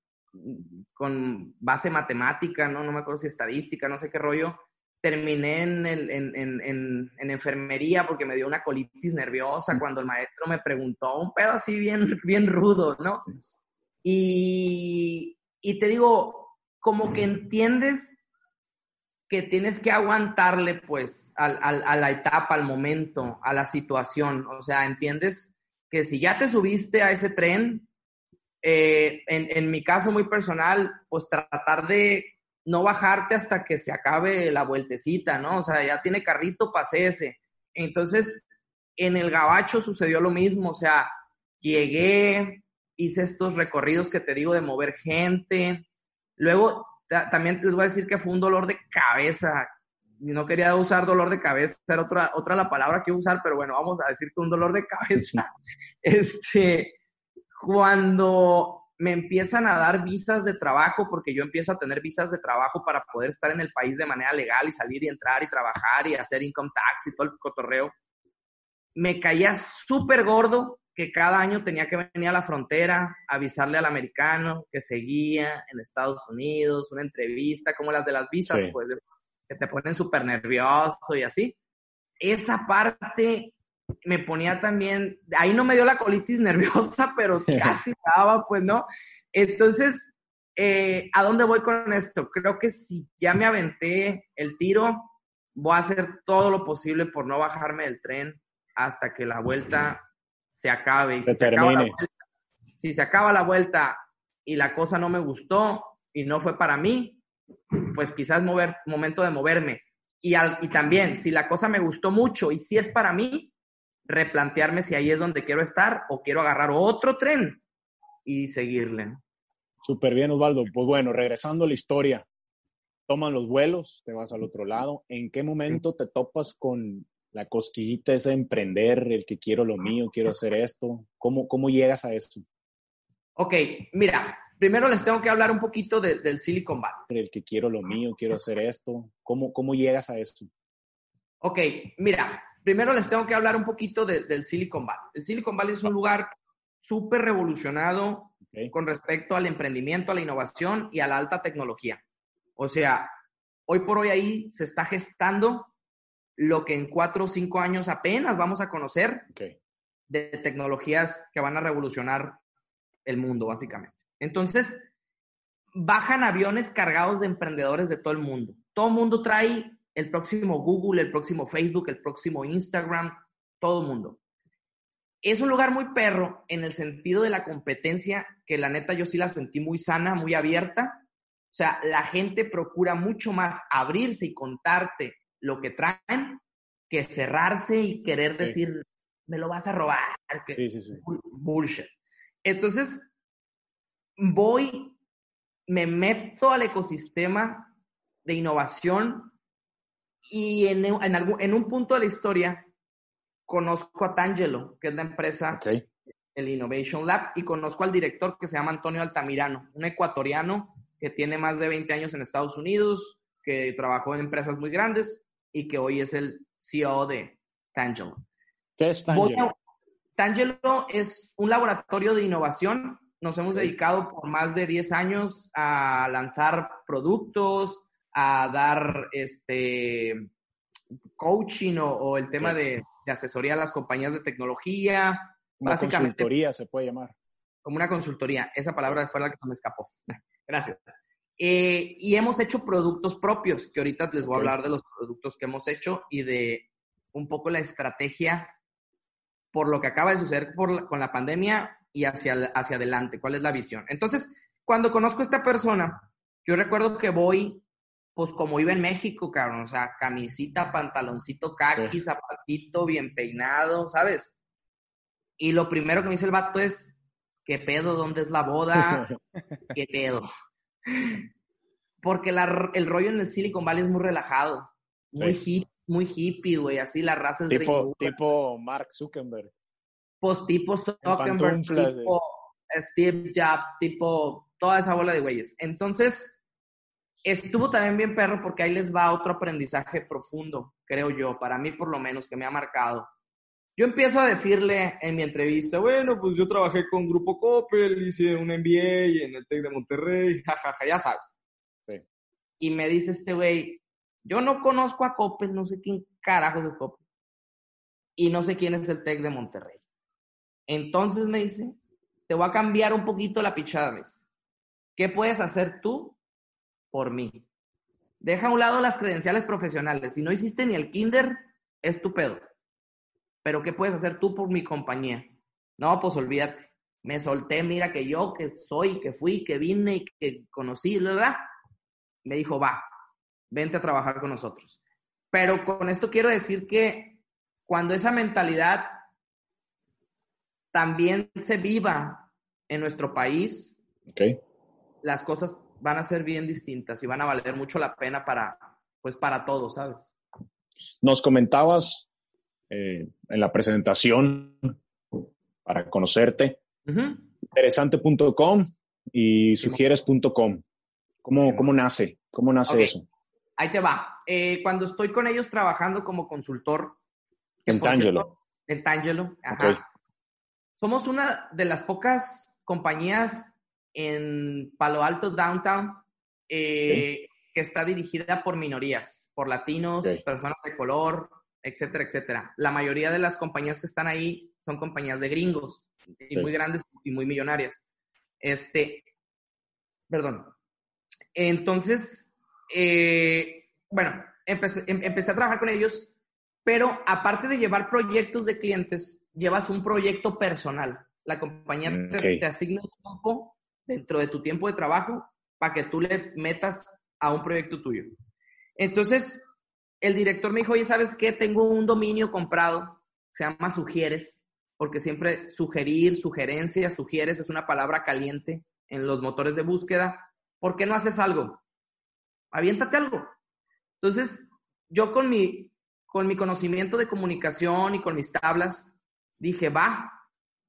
con base matemática, ¿no? No me acuerdo si estadística, no sé qué rollo, terminé en, en, enfermería porque me dio una colitis nerviosa cuando el maestro me preguntó un pedo así bien, bien rudo, ¿no? Y, y te digo, como que entiendes que tienes que aguantarle pues al, a la etapa, al momento, a la situación. O sea, entiendes que si ya te subiste a ese tren, eh, en, en mi caso muy personal, pues tratar de no bajarte hasta que se acabe la vueltecita, ¿no? O sea, ya tiene carrito, ese. Entonces, en el Gabacho sucedió lo mismo, o sea, llegué, hice estos recorridos que te digo de mover gente. Luego, también les voy a decir que fue un dolor de cabeza. No quería usar dolor de cabeza, era otra, otra la palabra que usar, pero bueno, vamos a decir que un dolor de cabeza. Este, cuando me empiezan a dar visas de trabajo porque yo empiezo a tener visas de trabajo para poder estar en el país de manera legal y salir y entrar y trabajar y hacer income tax y todo el cotorreo. Me caía súper gordo que cada año tenía que venir a la frontera, avisarle al americano que seguía en Estados Unidos, una entrevista, como las de las visas, pues, que te ponen súper nervioso y así. Esa parte me ponía también, ahí no me dio la colitis nerviosa, pero casi daba, pues, ¿no? Entonces, eh, ¿a dónde voy con esto? Creo que si ya me aventé el tiro, voy a hacer todo lo posible por no bajarme del tren hasta que la vuelta se acabe. Y si se, acaba la vuelta, si se acaba la vuelta y la cosa no me gustó y no fue para mí, pues quizás mover, momento de moverme. Y, y también, si la cosa me gustó mucho y si es para mí, replantearme si ahí es donde quiero estar o quiero agarrar otro tren y seguirle. Súper bien, Osvaldo. Pues bueno, regresando a la historia, toman los vuelos, te vas al otro lado. ¿En qué momento te topas con la cosquillita esa de emprender, el que quiero lo mío, quiero hacer esto? ¿Cómo, cómo llegas a eso? Ok, mira, primero les tengo que hablar un poquito del Silicon Valley. El que quiero lo mío, quiero hacer esto. ¿Cómo, cómo llegas a eso? Ok, mira, primero les tengo que hablar un poquito del Silicon Valley. El Silicon Valley es un lugar súper revolucionado con respecto al emprendimiento, a la innovación y a la alta tecnología. O sea, hoy por hoy ahí se está gestando lo que en cuatro o cinco años apenas vamos a conocer de tecnologías que van a revolucionar el mundo, básicamente. Entonces, bajan aviones cargados de emprendedores de todo el mundo. Todo el mundo trae el próximo Google, el próximo Facebook, el próximo Instagram, todo el mundo. Es un lugar muy perro en el sentido de la competencia, que la neta yo sí la sentí muy sana, muy abierta. O sea, la gente procura mucho más abrirse y contarte lo que traen que cerrarse y querer decir, me lo vas a robar. Que sí, sí, sí. Bullshit. Entonces, voy, me meto al ecosistema de innovación y en, en, algún, en un punto de la historia conozco a Tangelo, que es la empresa, el Innovation Lab, y conozco al director que se llama Antonio Altamirano, un ecuatoriano que tiene más de 20 años en Estados Unidos, que trabajó en empresas muy grandes y que hoy es el CEO de Tangelo. ¿Qué es Tangelo? Tangelo es un laboratorio de innovación. Nos hemos dedicado por más de 10 años a lanzar productos, a dar este coaching o, el tema de, asesoría a las compañías de tecnología. Una consultoría se puede llamar. Como una consultoría. Esa palabra fue la que se me escapó. Gracias. Eh, y hemos hecho productos propios, que ahorita les voy a hablar de los productos que hemos hecho y de un poco la estrategia por lo que acaba de suceder con la pandemia y hacia, hacia adelante. ¿Cuál es la visión? Entonces, cuando conozco a esta persona, yo recuerdo que voy pues como iba en México, cabrón, o sea, camisita, pantaloncito kaki, zapatito, bien peinado, ¿sabes? Y lo primero que me dice el vato es, ¿qué pedo? ¿Dónde es la boda? ¿Qué pedo? Porque el rollo en el Silicon Valley es muy relajado, muy, muy hippie, güey, así la raza es tipo, tipo Mark Zuckerberg. Pues tipo Zuckerberg, tipo Steve Jobs, tipo toda esa bola de güeyes. Entonces, estuvo también bien perro porque ahí les va otro aprendizaje profundo, creo yo, para mí por lo menos, que me ha marcado. Yo empiezo a decirle en mi entrevista, bueno, pues yo trabajé con Grupo Coppel, hice un MBA en el TEC de Monterrey, jajaja, ya sabes. Sí. Y me dice este güey, yo no conozco a Coppel, no sé quién carajos es Coppel. Y no sé quién es el TEC de Monterrey. Entonces me dice, te voy a cambiar un poquito la pichada, mes. ¿Qué puedes hacer tú por mí. Deja a un lado las credenciales profesionales. Si no hiciste ni el kinder, es tu pedo. Pero ¿qué puedes hacer tú por mi compañía? No, pues olvídate. Me solté, mira que yo, que soy, que fui, que vine y que conocí, ¿verdad? Me dijo, va, vente a trabajar con nosotros. Pero con esto quiero decir que cuando esa mentalidad también se viva en nuestro país, okay. las cosas van a ser bien distintas y van a valer mucho la pena para, pues para todos, ¿sabes? Nos comentabas eh, en la presentación para conocerte, interesante.com y sugieres.com. ¿Cómo, ¿Cómo nace? ¿Cómo nace eso? Ahí te va. Eh, cuando estoy con ellos trabajando como consultor. En Tangelo. En Tangelo, ajá. Somos una de las pocas compañías en Palo Alto Downtown eh, que está dirigida por minorías, por latinos, personas de color, etcétera, etcétera. La mayoría de las compañías que están ahí son compañías de gringos y muy grandes y muy millonarias. Este, perdón. Entonces, eh, bueno, empecé, em, empecé a trabajar con ellos, pero aparte de llevar proyectos de clientes, llevas un proyecto personal. La compañía mm, te, asigna un tiempo dentro de tu tiempo de trabajo para que tú le metas a un proyecto tuyo. Entonces, el director me dijo, oye, ¿sabes qué? Tengo un dominio comprado, se llama Sugieres, porque siempre sugerir, sugerencia, sugieres es una palabra caliente en los motores de búsqueda. ¿Por qué no haces algo? Aviéntate algo. Entonces, yo con mi, con mi conocimiento de comunicación y con mis tablas, dije, va,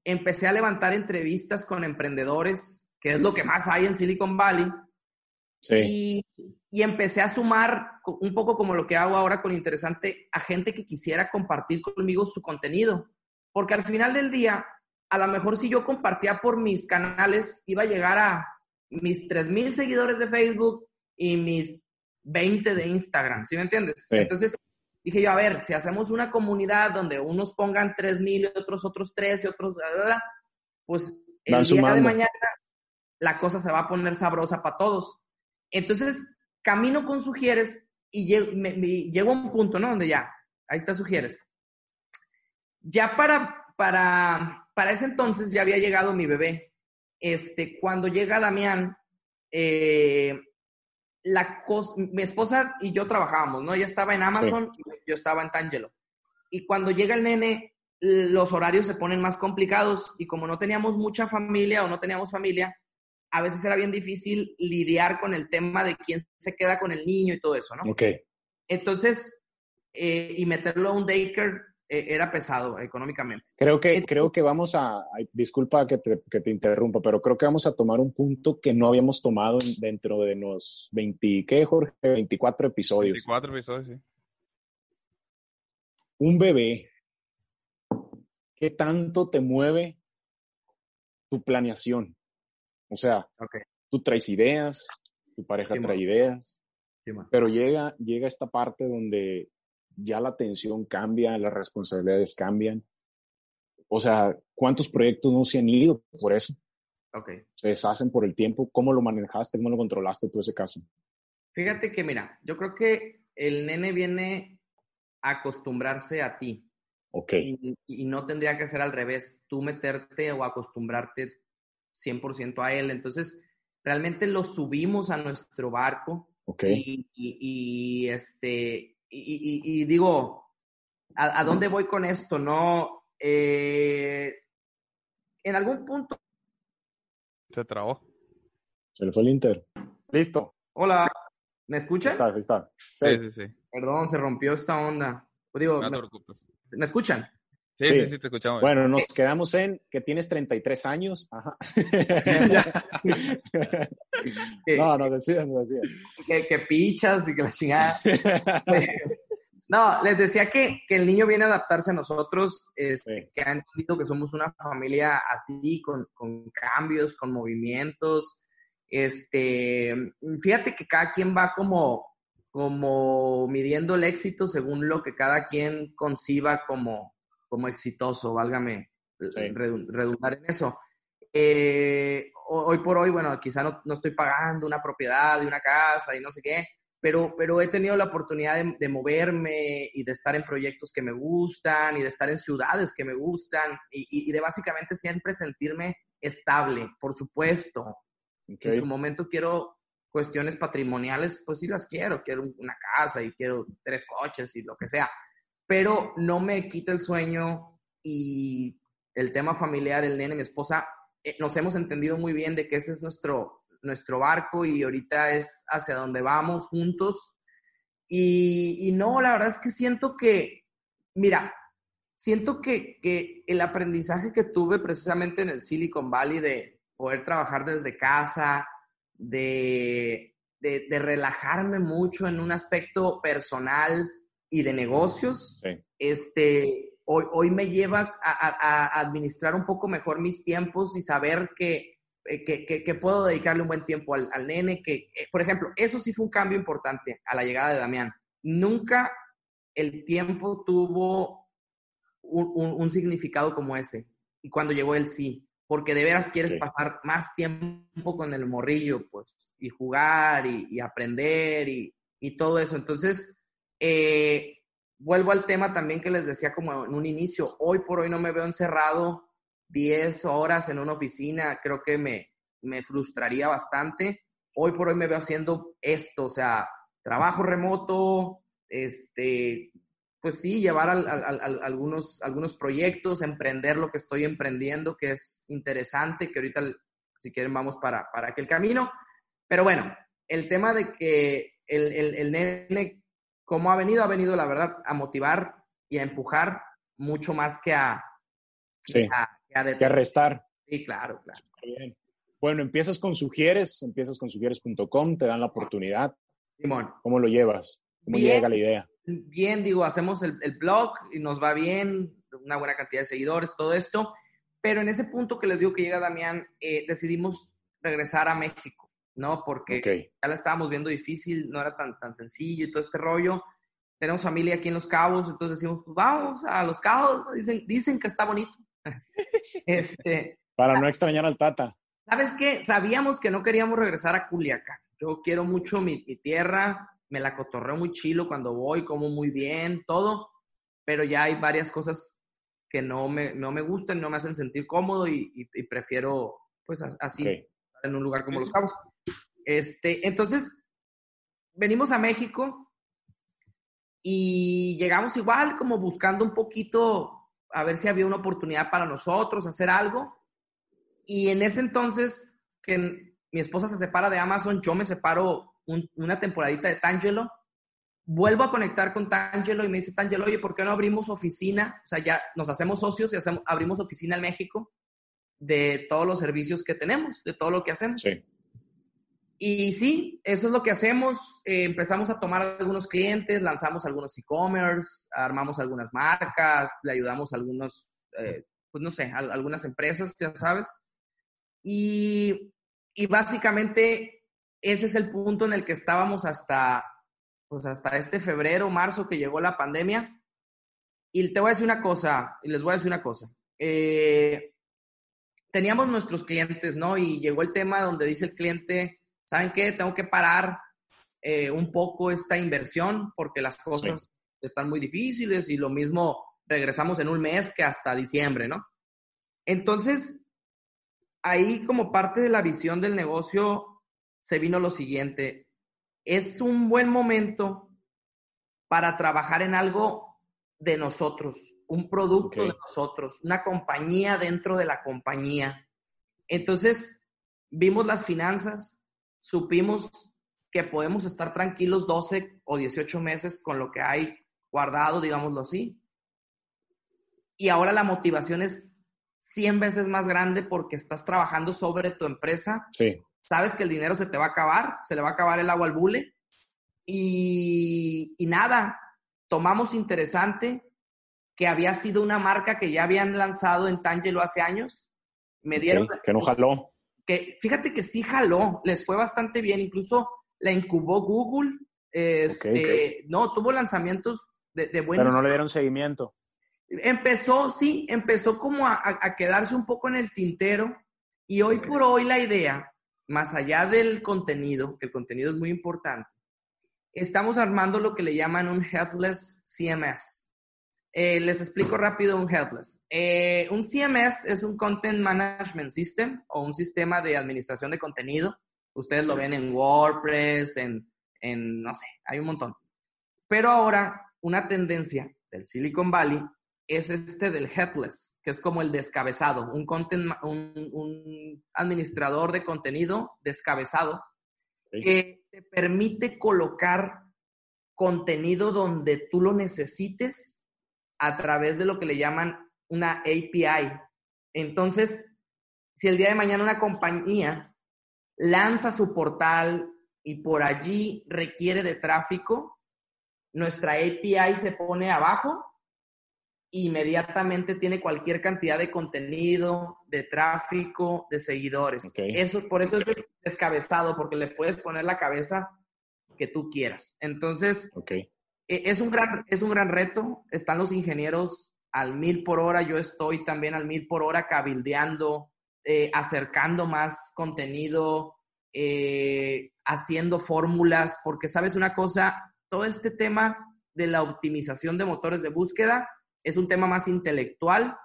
empecé a levantar entrevistas con emprendedores, que es lo que más hay en Silicon Valley. Sí. Y, y, empecé a sumar un poco como lo que hago ahora con Interesante a gente que quisiera compartir conmigo su contenido. Porque al final del día, a lo mejor si yo compartía por mis canales, iba a llegar a mis 3.000 seguidores de Facebook y mis 20 de Instagram, ¿sí me entiendes? Entonces dije yo, a ver, si hacemos una comunidad donde unos pongan 3.000 y otros otros 3 y otros, pues el día de mañana la cosa se va a poner sabrosa para todos. Entonces, camino con Sugieres y llego, a un punto, ¿no? Donde ya, ahí está Sugieres. Ya para, para, para ese entonces ya había llegado mi bebé. Este, cuando llega Damián, eh, la mi esposa y yo trabajábamos, ¿no? Ella estaba en Amazon, yo estaba en Tangelo. Y cuando llega el nene, los horarios se ponen más complicados y como no teníamos mucha familia o no teníamos familia, a veces era bien difícil lidiar con el tema de quién se queda con el niño y todo eso, ¿no? Ok. Entonces, eh, y meterlo a un daycare era pesado económicamente. Creo que, creo que vamos a, disculpa que te, que te, interrumpa, pero creo que vamos a tomar un punto que no habíamos tomado dentro de los 20, ¿qué, Jorge? 24 episodios. 24 episodios, sí. Un bebé, ¿qué tanto te mueve tu planeación? O sea, tú traes ideas, tu pareja trae ideas, pero llega, llega esta parte donde ya la atención cambia, las responsabilidades cambian. O sea, ¿cuántos proyectos no se han ido por eso? Okay. Se deshacen por el tiempo. ¿Cómo lo manejaste? ¿Cómo lo controlaste tú ese caso? Fíjate que, mira, yo creo que el nene viene a acostumbrarse a ti. Ok. Y, no tendría que ser al revés, tú meterte o acostumbrarte 100% a él. Entonces, realmente lo subimos a nuestro barco. Ok. y este, y, digo, ¿a, dónde voy con esto? No, eh, en algún punto. Se trabó. Se le fue el Inter. Listo. Hola, ¿me escuchan? Está, está. Sí, sí, sí. Perdón, se rompió esta onda. Digo, no te preocupes. ¿Me escuchan? Sí, sí, sí, te escuchamos. Bueno, nos quedamos en que tienes 33 años. Ajá. no, no decías, no decías. Que, que, pichas y que la chingada. no, les decía que, que, el niño viene a adaptarse a nosotros, este, que ha entendido que somos una familia así, con, con cambios, con movimientos. Este, fíjate que cada quien va como, como midiendo el éxito según lo que cada quien conciba como, como exitoso, válgame redundar en eso. Eh, hoy por hoy, bueno, quizá no, no, estoy pagando una propiedad de una casa y no sé qué, pero, pero he tenido la oportunidad de, moverme y de estar en proyectos que me gustan y de estar en ciudades que me gustan y, de básicamente siempre sentirme estable, por supuesto. En su momento quiero cuestiones patrimoniales, pues sí las quiero, quiero una casa y quiero tres coches y lo que sea, pero no me quita el sueño y el tema familiar, el nene, mi esposa, eh, nos hemos entendido muy bien de que ese es nuestro, nuestro barco y ahorita es hacia donde vamos juntos. Y, no, la verdad es que siento que, mira, siento que, que, el aprendizaje que tuve precisamente en el Silicon Valley de poder trabajar desde casa, de, de, de relajarme mucho en un aspecto personal, y de negocios, este, hoy, hoy me lleva a, administrar un poco mejor mis tiempos y saber que, eh, que, que, puedo dedicarle un buen tiempo al, al nene, que, eh, por ejemplo, eso sí fue un cambio importante a la llegada de Damián. Nunca el tiempo tuvo un, un, significado como ese. Y cuando llegó el sí, porque de veras quieres pasar más tiempo con el morrillo, pues, y jugar y, aprender y, y, todo eso. Entonces, eh, vuelvo al tema también que les decía como en un inicio, hoy por hoy no me veo encerrado 10 horas en una oficina, creo que me, me frustraría bastante. Hoy por hoy me veo haciendo esto, o sea, trabajo remoto, este, pues sí, llevar al, algunos, algunos proyectos, emprender lo que estoy emprendiendo, que es interesante, que ahorita, si quieren, vamos para, para aquel camino. Pero bueno, el tema de que el, el, el nene, como ha venido, ha venido, la verdad, a motivar y a empujar mucho más que a... Sí, que a, que a restar. Sí, claro, claro. Bien. Bueno, empiezas con Sugieres, empiezas con sugieres.com, te dan la oportunidad. Simón. ¿Cómo lo llevas? ¿Cómo llega la idea? Bien, digo, hacemos el, el, blog y nos va bien, una buena cantidad de seguidores, todo esto. Pero en ese punto que les digo que llega Damián, eh, decidimos regresar a México, ¿no? Porque ya la estábamos viendo difícil, no era tan, tan sencillo y todo este rollo. Tenemos familia aquí en Los Cabos, entonces decimos, pues vamos a Los Cabos. Dicen, dicen que está bonito. este, Para no extrañar al Tata. ¿Sabes qué? Sabíamos que no queríamos regresar a Culiacán. Yo quiero mucho mi, tierra, me la cotorreo muy chilo cuando voy, como muy bien, todo, pero ya hay varias cosas que no me, no me gustan, no me hacen sentir cómodo y, prefiero, pues así, en un lugar como Los Cabos. Este, entonces, venimos a México y llegamos igual como buscando un poquito a ver si había una oportunidad para nosotros, hacer algo. Y en ese entonces, que mi esposa se separa de Amazon, yo me separo una temporadita de Tangelo, vuelvo a conectar con Tangelo y me dice Tangelo, oye, ¿por qué no abrimos oficina? O sea, ya nos hacemos socios y hacemos, abrimos oficina en México de todos los servicios que tenemos, de todo lo que hacemos. Sí. Y sí, eso es lo que hacemos. Eh, empezamos a tomar algunos clientes, lanzamos algunos e-commerce, armamos algunas marcas, le ayudamos a algunos, eh, pues no sé, a algunas empresas, ya sabes. Y, básicamente ese es el punto en el que estábamos hasta, pues hasta este febrero, marzo que llegó la pandemia. Y te voy a decir una cosa, y les voy a decir una cosa. Eh, teníamos nuestros clientes, ¿no? Y llegó el tema donde dice el cliente, ¿saben qué? Tengo que parar eh, un poco esta inversión porque las cosas están muy difíciles y lo mismo regresamos en un mes que hasta diciembre, ¿no? Entonces, ahí como parte de la visión del negocio se vino lo siguiente. Es un buen momento para trabajar en algo de nosotros, un producto de nosotros, una compañía dentro de la compañía. Entonces, vimos las finanzas, supimos que podemos estar tranquilos 12 o 18 meses con lo que hay guardado, digámoslo así. Y ahora la motivación es 100 veces más grande porque estás trabajando sobre tu empresa. Sí. Sabes que el dinero se te va a acabar, se le va a acabar el agua al bule. Y, nada, tomamos interesante que había sido una marca que ya habían lanzado en Tangelo hace años. Me dieron. que no jaló. Que fíjate que sí jaló, les fue bastante bien. Incluso la incubó Google. Este, No, tuvo lanzamientos de, de buenos. Pero no le dieron seguimiento. Empezó, sí, empezó como a, quedarse un poco en el tintero y hoy por hoy la idea, más allá del contenido, que el contenido es muy importante, estamos armando lo que le llaman un Headless CMS. Eh, les explico rápido un Headless. Eh, un CMS es un Content Management System o un sistema de administración de contenido. Ustedes lo ven en WordPress, en, en, no sé, hay un montón. Pero ahora, una tendencia del Silicon Valley es este del headless, que es como el descabezado, un, un, administrador de contenido descabezado que te permite colocar contenido donde tú lo necesites a través de lo que le llaman una API. Entonces, si el día de mañana una compañía lanza su portal y por allí requiere de tráfico, nuestra API se pone abajo inmediatamente tiene cualquier cantidad de contenido, de tráfico, de seguidores. Eso, por eso es descabezado, porque le puedes poner la cabeza que tú quieras. Entonces, es, un gran, es un gran reto. Están los ingenieros al mil por hora, yo estoy también al mil por hora cabildeando, eh, acercando más contenido, eh, haciendo fórmulas, porque sabes una cosa, todo este tema de la optimización de motores de búsqueda es un tema más intelectual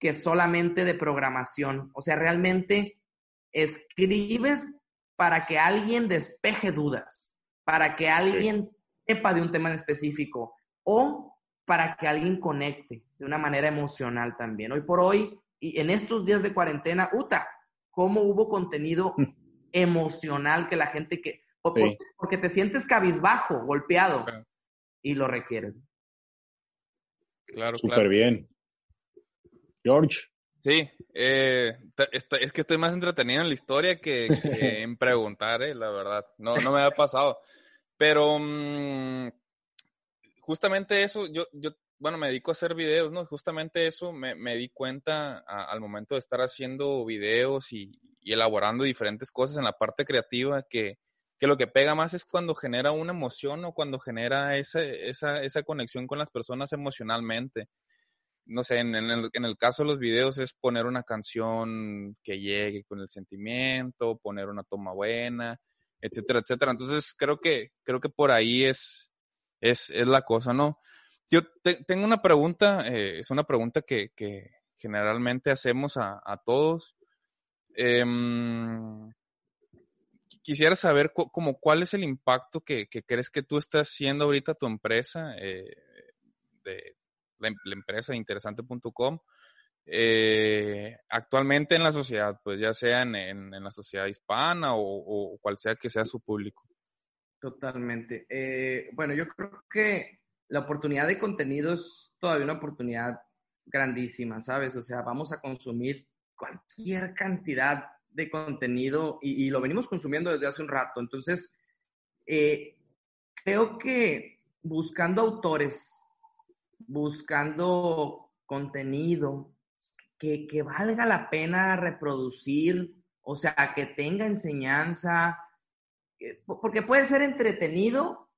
que solamente de programación. O sea, realmente escribes para que alguien despeje dudas, para que alguien sepa de un tema en específico o para que alguien conecte de una manera emocional también. Hoy por hoy, y en estos días de cuarentena, Uta, ¿cómo hubo contenido emocional que la gente que... Porque te sientes cabizbajo, golpeado, y lo requieres. Claro, Súper bien. George. Sí, eh, es que estoy más entretenido en la historia que, en preguntar, eh, la verdad. No, no me ha pasado. Pero mm, justamente eso, yo, yo, bueno, me dedico a hacer videos, ¿no? Justamente eso me, me di cuenta al momento de estar haciendo videos y, elaborando diferentes cosas en la parte creativa que, que lo que pega más es cuando genera una emoción o cuando genera esa, esa, esa conexión con las personas emocionalmente. No sé, en, el, en, el, caso de los videos es poner una canción que llegue con el sentimiento, poner una toma buena, etcétera, etcétera. Entonces creo que, creo que por ahí es, es, es la cosa, ¿no? Yo tengo una pregunta, eh, es una pregunta que, que generalmente hacemos a, a todos. Eh, quisiera saber como cuál es el impacto que, crees que tú estás haciendo ahorita tu empresa, eh, de la, em, empresa interesante.com, eh, actualmente en la sociedad, pues ya sea en, la sociedad hispana o, cual sea que sea su público. Totalmente. Eh, bueno, yo creo que la oportunidad de contenido es todavía una oportunidad grandísima, ¿sabes? O sea, vamos a consumir cualquier cantidad de contenido y, lo venimos consumiendo desde hace un rato. Entonces, eh, creo que buscando autores, buscando contenido que, que, valga la pena reproducir, o sea, que tenga enseñanza, eh, porque puede ser entretenido,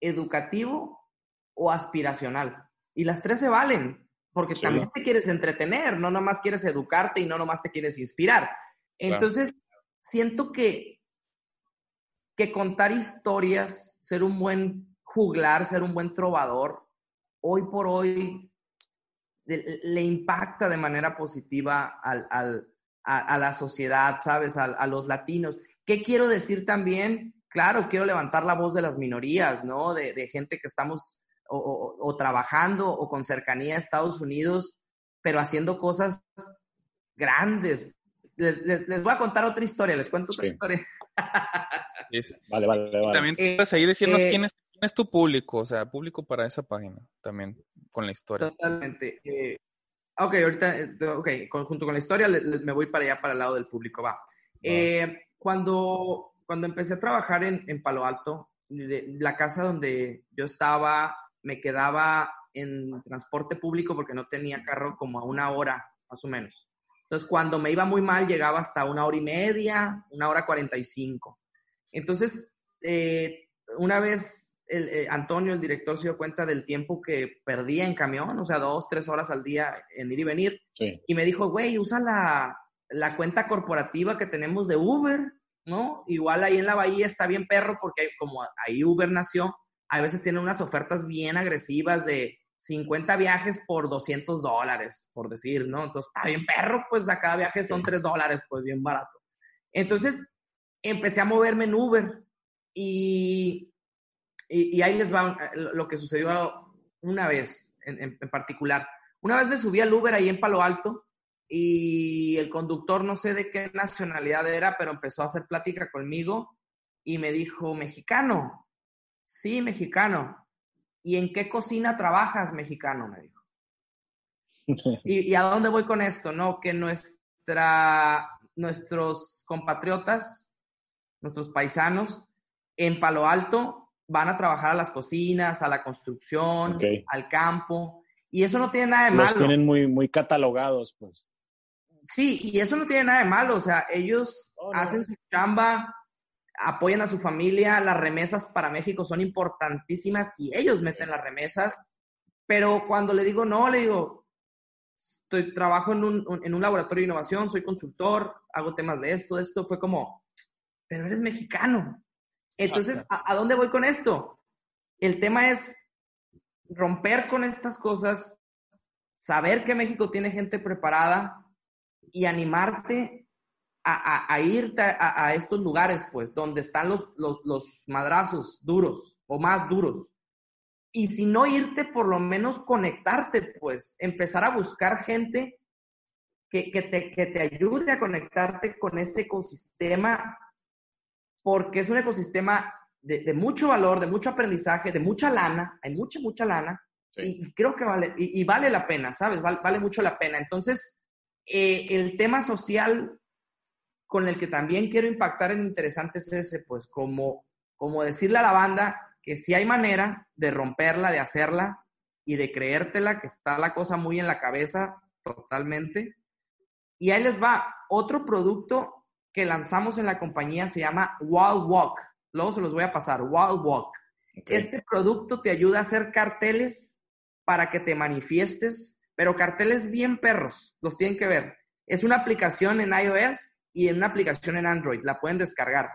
educativo o aspiracional. Y las tres se valen, porque también te quieres entretener, no nomás quieres educarte y no nomás te quieres inspirar. Entonces, siento que, que contar historias, ser un buen juglar, ser un buen trovador, hoy por hoy le, impacta de manera positiva al, al, a, la sociedad, ¿sabes? A, los latinos. ¿Qué quiero decir también? Claro, quiero levantar la voz de las minorías, ¿no? De, de gente que estamos o, o, trabajando o con cercanía a Estados Unidos, pero haciendo cosas grandes, les, voy a contar otra historia, les cuento otra historia. Vale, vale, vale. También eh, puedes ahí decirnos eh, quién, es, quién es tu público, o sea, público para esa página también, con la historia. Totalmente. Eh, ok, ahorita, ok, junto con la historia me voy para allá, para el lado del público, va. cuando, cuando empecé a trabajar en, en Palo Alto, la casa donde yo estaba me quedaba en transporte público porque no tenía carro como a una hora, más o menos. Entonces, cuando me iba muy mal, llegaba hasta una hora y media, una hora cuarenta y cinco. Entonces, eh, una vez el, eh, Antonio, el director, se dio cuenta del tiempo que perdía en camión, o sea, dos, tres horas al día en ir y venir. Y me dijo, güey, usa la, la, cuenta corporativa que tenemos de Uber, ¿no? Igual ahí en la bahía está bien perro porque como ahí Uber nació, a veces tienen unas ofertas bien agresivas de 50 viajes por 200 dólares, por decir, ¿no? Entonces, está bien perro, pues a cada viaje son 3 dólares, pues bien barato. Entonces, empecé a moverme en Uber y, y, ahí les va eh, lo que sucedió una vez en, en, particular. Una vez me subí al Uber ahí en Palo Alto y el conductor, no sé de qué nacionalidad era, pero empezó a hacer plática conmigo y me dijo, mexicano. Sí, mexicano. ¿y en qué cocina trabajas, mexicano? Me dijo. ¿Y, a dónde voy con esto? No, que nuestra, nuestros compatriotas, nuestros paisanos en Palo Alto van a trabajar a las cocinas, a la construcción, al campo. Y eso no tiene nada de Los malo. tienen muy, muy catalogados, pues. Sí, y eso no tiene nada de malo. O sea, ellos Oh, no. hacen su chamba, apoyan a su familia, las remesas para México son importantísimas y ellos meten las remesas. Pero cuando le digo no, le digo, estoy, trabajo en un, en un laboratorio de innovación, soy consultor, hago temas de esto, de esto, fue como, pero eres mexicano. Entonces, ¿a, a dónde voy con esto? El tema es romper con estas cosas, saber que México tiene gente preparada y animarte a, a- a irte a, estos lugares, pues, donde están los, los, los madrazos duros o más duros. Y si no irte, por lo menos conectarte, pues, empezar a buscar gente que, que te, que te ayude a conectarte con ese ecosistema, porque es un ecosistema de, de mucho valor, de mucho aprendizaje, de mucha lana, hay mucha, mucha lana, Sí. y, creo que vale, y, y vale la pena, ¿sabes? Vale, vale mucho la pena. Entonces, eh, el tema social con el que también quiero impactar en interesante es ese, pues como, como decirle a la banda que sí hay manera de romperla, de hacerla y de creértela, que está la cosa muy en la cabeza totalmente. Y ahí les va, otro producto que lanzamos en la compañía se llama Wild Walk. Luego se los voy a pasar, Wild Walk. Este producto te ayuda a hacer carteles para que te manifiestes, pero carteles bien perros, los tienen que ver. Es una aplicación en iOS y en una aplicación en Android, la pueden descargar.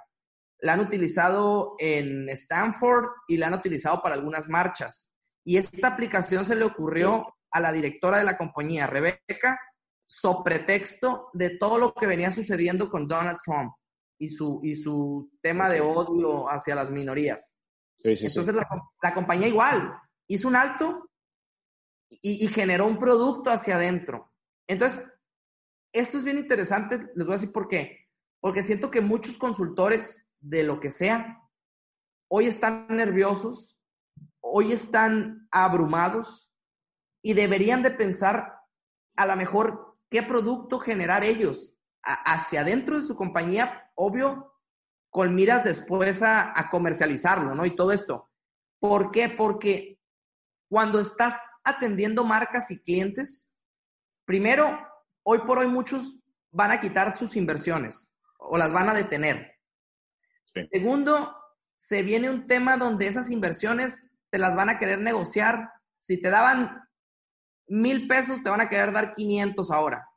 La han utilizado en Stanford y la han utilizado para algunas marchas. Y esta aplicación se le ocurrió a la directora de la compañía, Rebeca, so pretexto de todo lo que venía sucediendo con Donald Trump y su, y su tema de odio hacia las minorías. Sí, sí, sí. Entonces la, com- la compañía igual hizo un alto y, y generó un producto hacia adentro. Entonces, esto es bien interesante, les voy a decir por qué. Porque siento que muchos consultores de lo que sea, hoy están nerviosos, hoy están abrumados y deberían de pensar a lo mejor qué producto generar ellos a- hacia adentro de su compañía, obvio, con miras después a, a comercializarlo, ¿no? Y todo esto. ¿Por qué? Porque cuando estás atendiendo marcas y clientes, primero, hoy por hoy muchos van a quitar sus inversiones o las van a detener. Sí. Segundo, se viene un tema donde esas inversiones te las van a querer negociar. Si te daban mil pesos, te van a querer dar 500 ahora.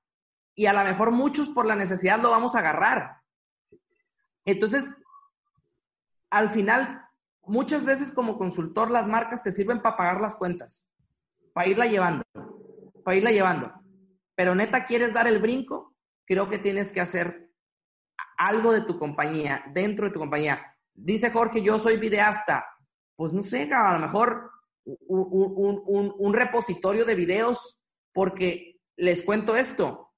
Y a lo mejor muchos por la necesidad lo vamos a agarrar. Entonces, al final, muchas veces como consultor las marcas te sirven para pagar las cuentas, para irla llevando, para irla llevando. Pero neta, quieres dar el brinco, creo que tienes que hacer algo de tu compañía, dentro de tu compañía. Dice Jorge, yo soy videasta. Pues no sé, a lo mejor un, un- un- un repositorio de videos, porque les cuento esto.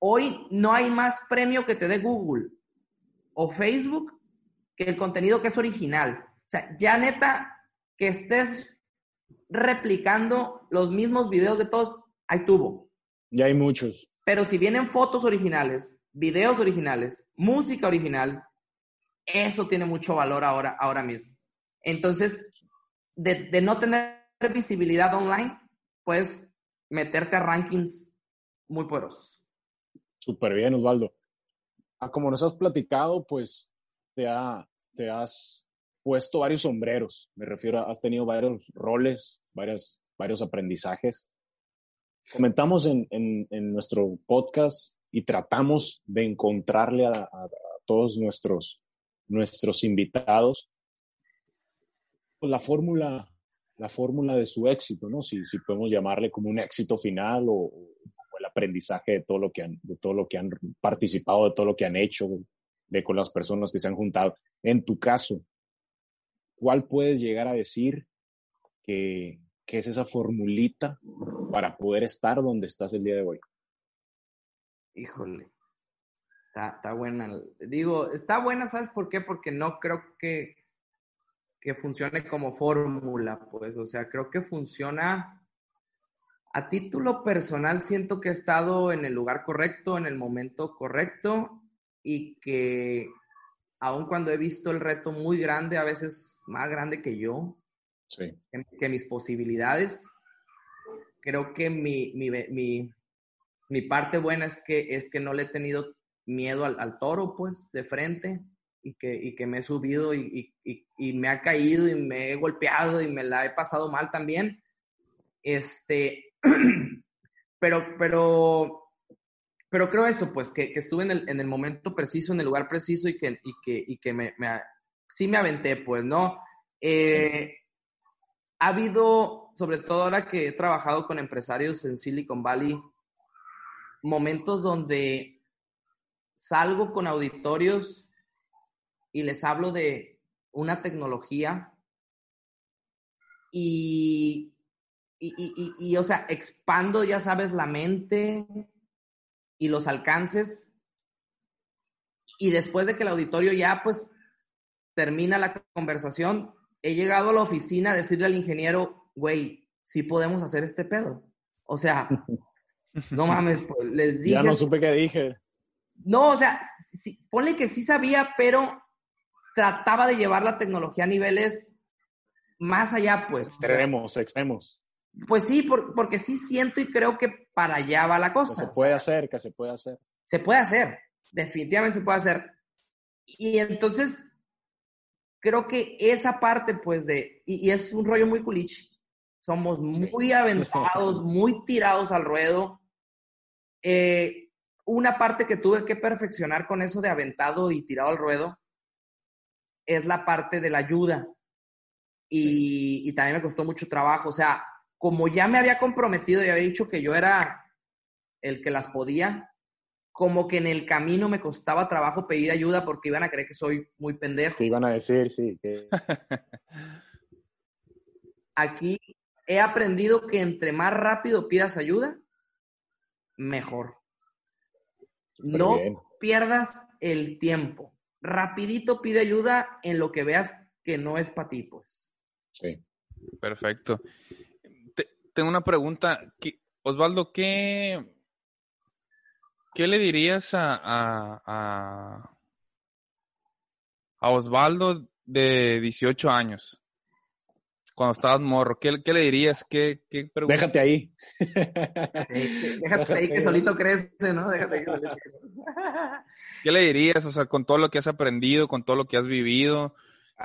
Hoy no hay más premio que te dé Google o Facebook que el contenido que es original. O sea, ya neta, que estés replicando los mismos videos de todos, ahí tuvo. Ya hay muchos. Pero si vienen fotos originales, videos originales, música original, eso tiene mucho valor ahora, ahora mismo. Entonces, de, de no tener visibilidad online, puedes meterte a rankings muy poderosos. Súper bien, Osvaldo. Ah, como nos has platicado, pues te, ha- te has puesto varios sombreros. Me refiero a, has tenido varios roles, varios, varios aprendizajes. Comentamos en, en- en nuestro podcast y tratamos de encontrarle a, a- a todos nuestros, nuestros invitados la fórmula, la fórmula de su éxito, ¿no? Si, si podemos llamarle como un éxito final o, o el aprendizaje de todo lo que han, de todo lo que han participado, de todo lo que han hecho, de con las personas que se han juntado. En tu caso, ¿cuál puedes llegar a decir que, que es esa formulita para poder estar donde estás el día de hoy? Híjole. Está, está buena. Digo, está buena, ¿sabes por qué? Porque no creo que, que funcione como fórmula, pues. O sea, creo que funciona. A título personal, siento que he estado en el lugar correcto, en el momento correcto, y que aun cuando he visto el reto muy grande, a veces más grande que yo, Sí, que, que mis posibilidades, creo que mi, mi, mi, mi parte buena es que, es que no le he tenido miedo al, al toro, pues, de frente y que, y que me he subido y, y, y, me ha caído y me he golpeado y me la he pasado mal también. Este, pero, pero, pero creo eso, pues, que, que estuve en el, en el, momento preciso, en el lugar preciso y que, y que, y que me, me, sí me aventé, pues, ¿no? Eh, ha habido, sobre todo ahora que he trabajado con empresarios en Silicon Valley, momentos donde salgo con auditorios y les hablo de una tecnología y, y, y, y, o sea, expando, ya sabes, la mente y los alcances. Y después de que el auditorio ya, pues, termina la conversación, he llegado a la oficina a decirle al ingeniero, güey, sí podemos hacer este pedo. O sea, no mames, pues, les dije. Ya no supe qué dije. No, o sea, sí, ponle que sí sabía, pero trataba de llevar la tecnología a niveles más allá, pues. Extremos, extremos. Pues sí, por, porque sí siento y creo que para allá va la cosa. Que se puede hacer, que se puede hacer. Se puede hacer, definitivamente se puede hacer. Y entonces, creo que esa parte, pues, de, y, y es un rollo muy culich. Somos muy sí. aventados, muy tirados al ruedo. Eh, una parte que tuve que perfeccionar con eso de aventado y tirado al ruedo es la parte de la ayuda. Y, y, también me costó mucho trabajo. O sea, como ya me había comprometido y había dicho que yo era el que las podía, como que en el camino me costaba trabajo pedir ayuda porque iban a creer que soy muy pendejo. Te iban a decir, sí. Que... Aquí he aprendido que entre más rápido pidas ayuda, mejor. No bien. pierdas el tiempo. Rapidito pide ayuda en lo que veas que no es para ti, pues. Sí. Perfecto. Te, tengo una pregunta. Osvaldo, ¿qué, ¿qué le dirías a, a, a, a Osvaldo de 18 años? cuando estabas morro, ¿qué, qué le dirías? ¿Qué, qué Déjate ahí. Déjate, Déjate ahí que solito crece, ¿no? Déjate ahí que solito crece. ¿Qué le dirías? O sea, con todo lo que has aprendido, con todo lo que has vivido,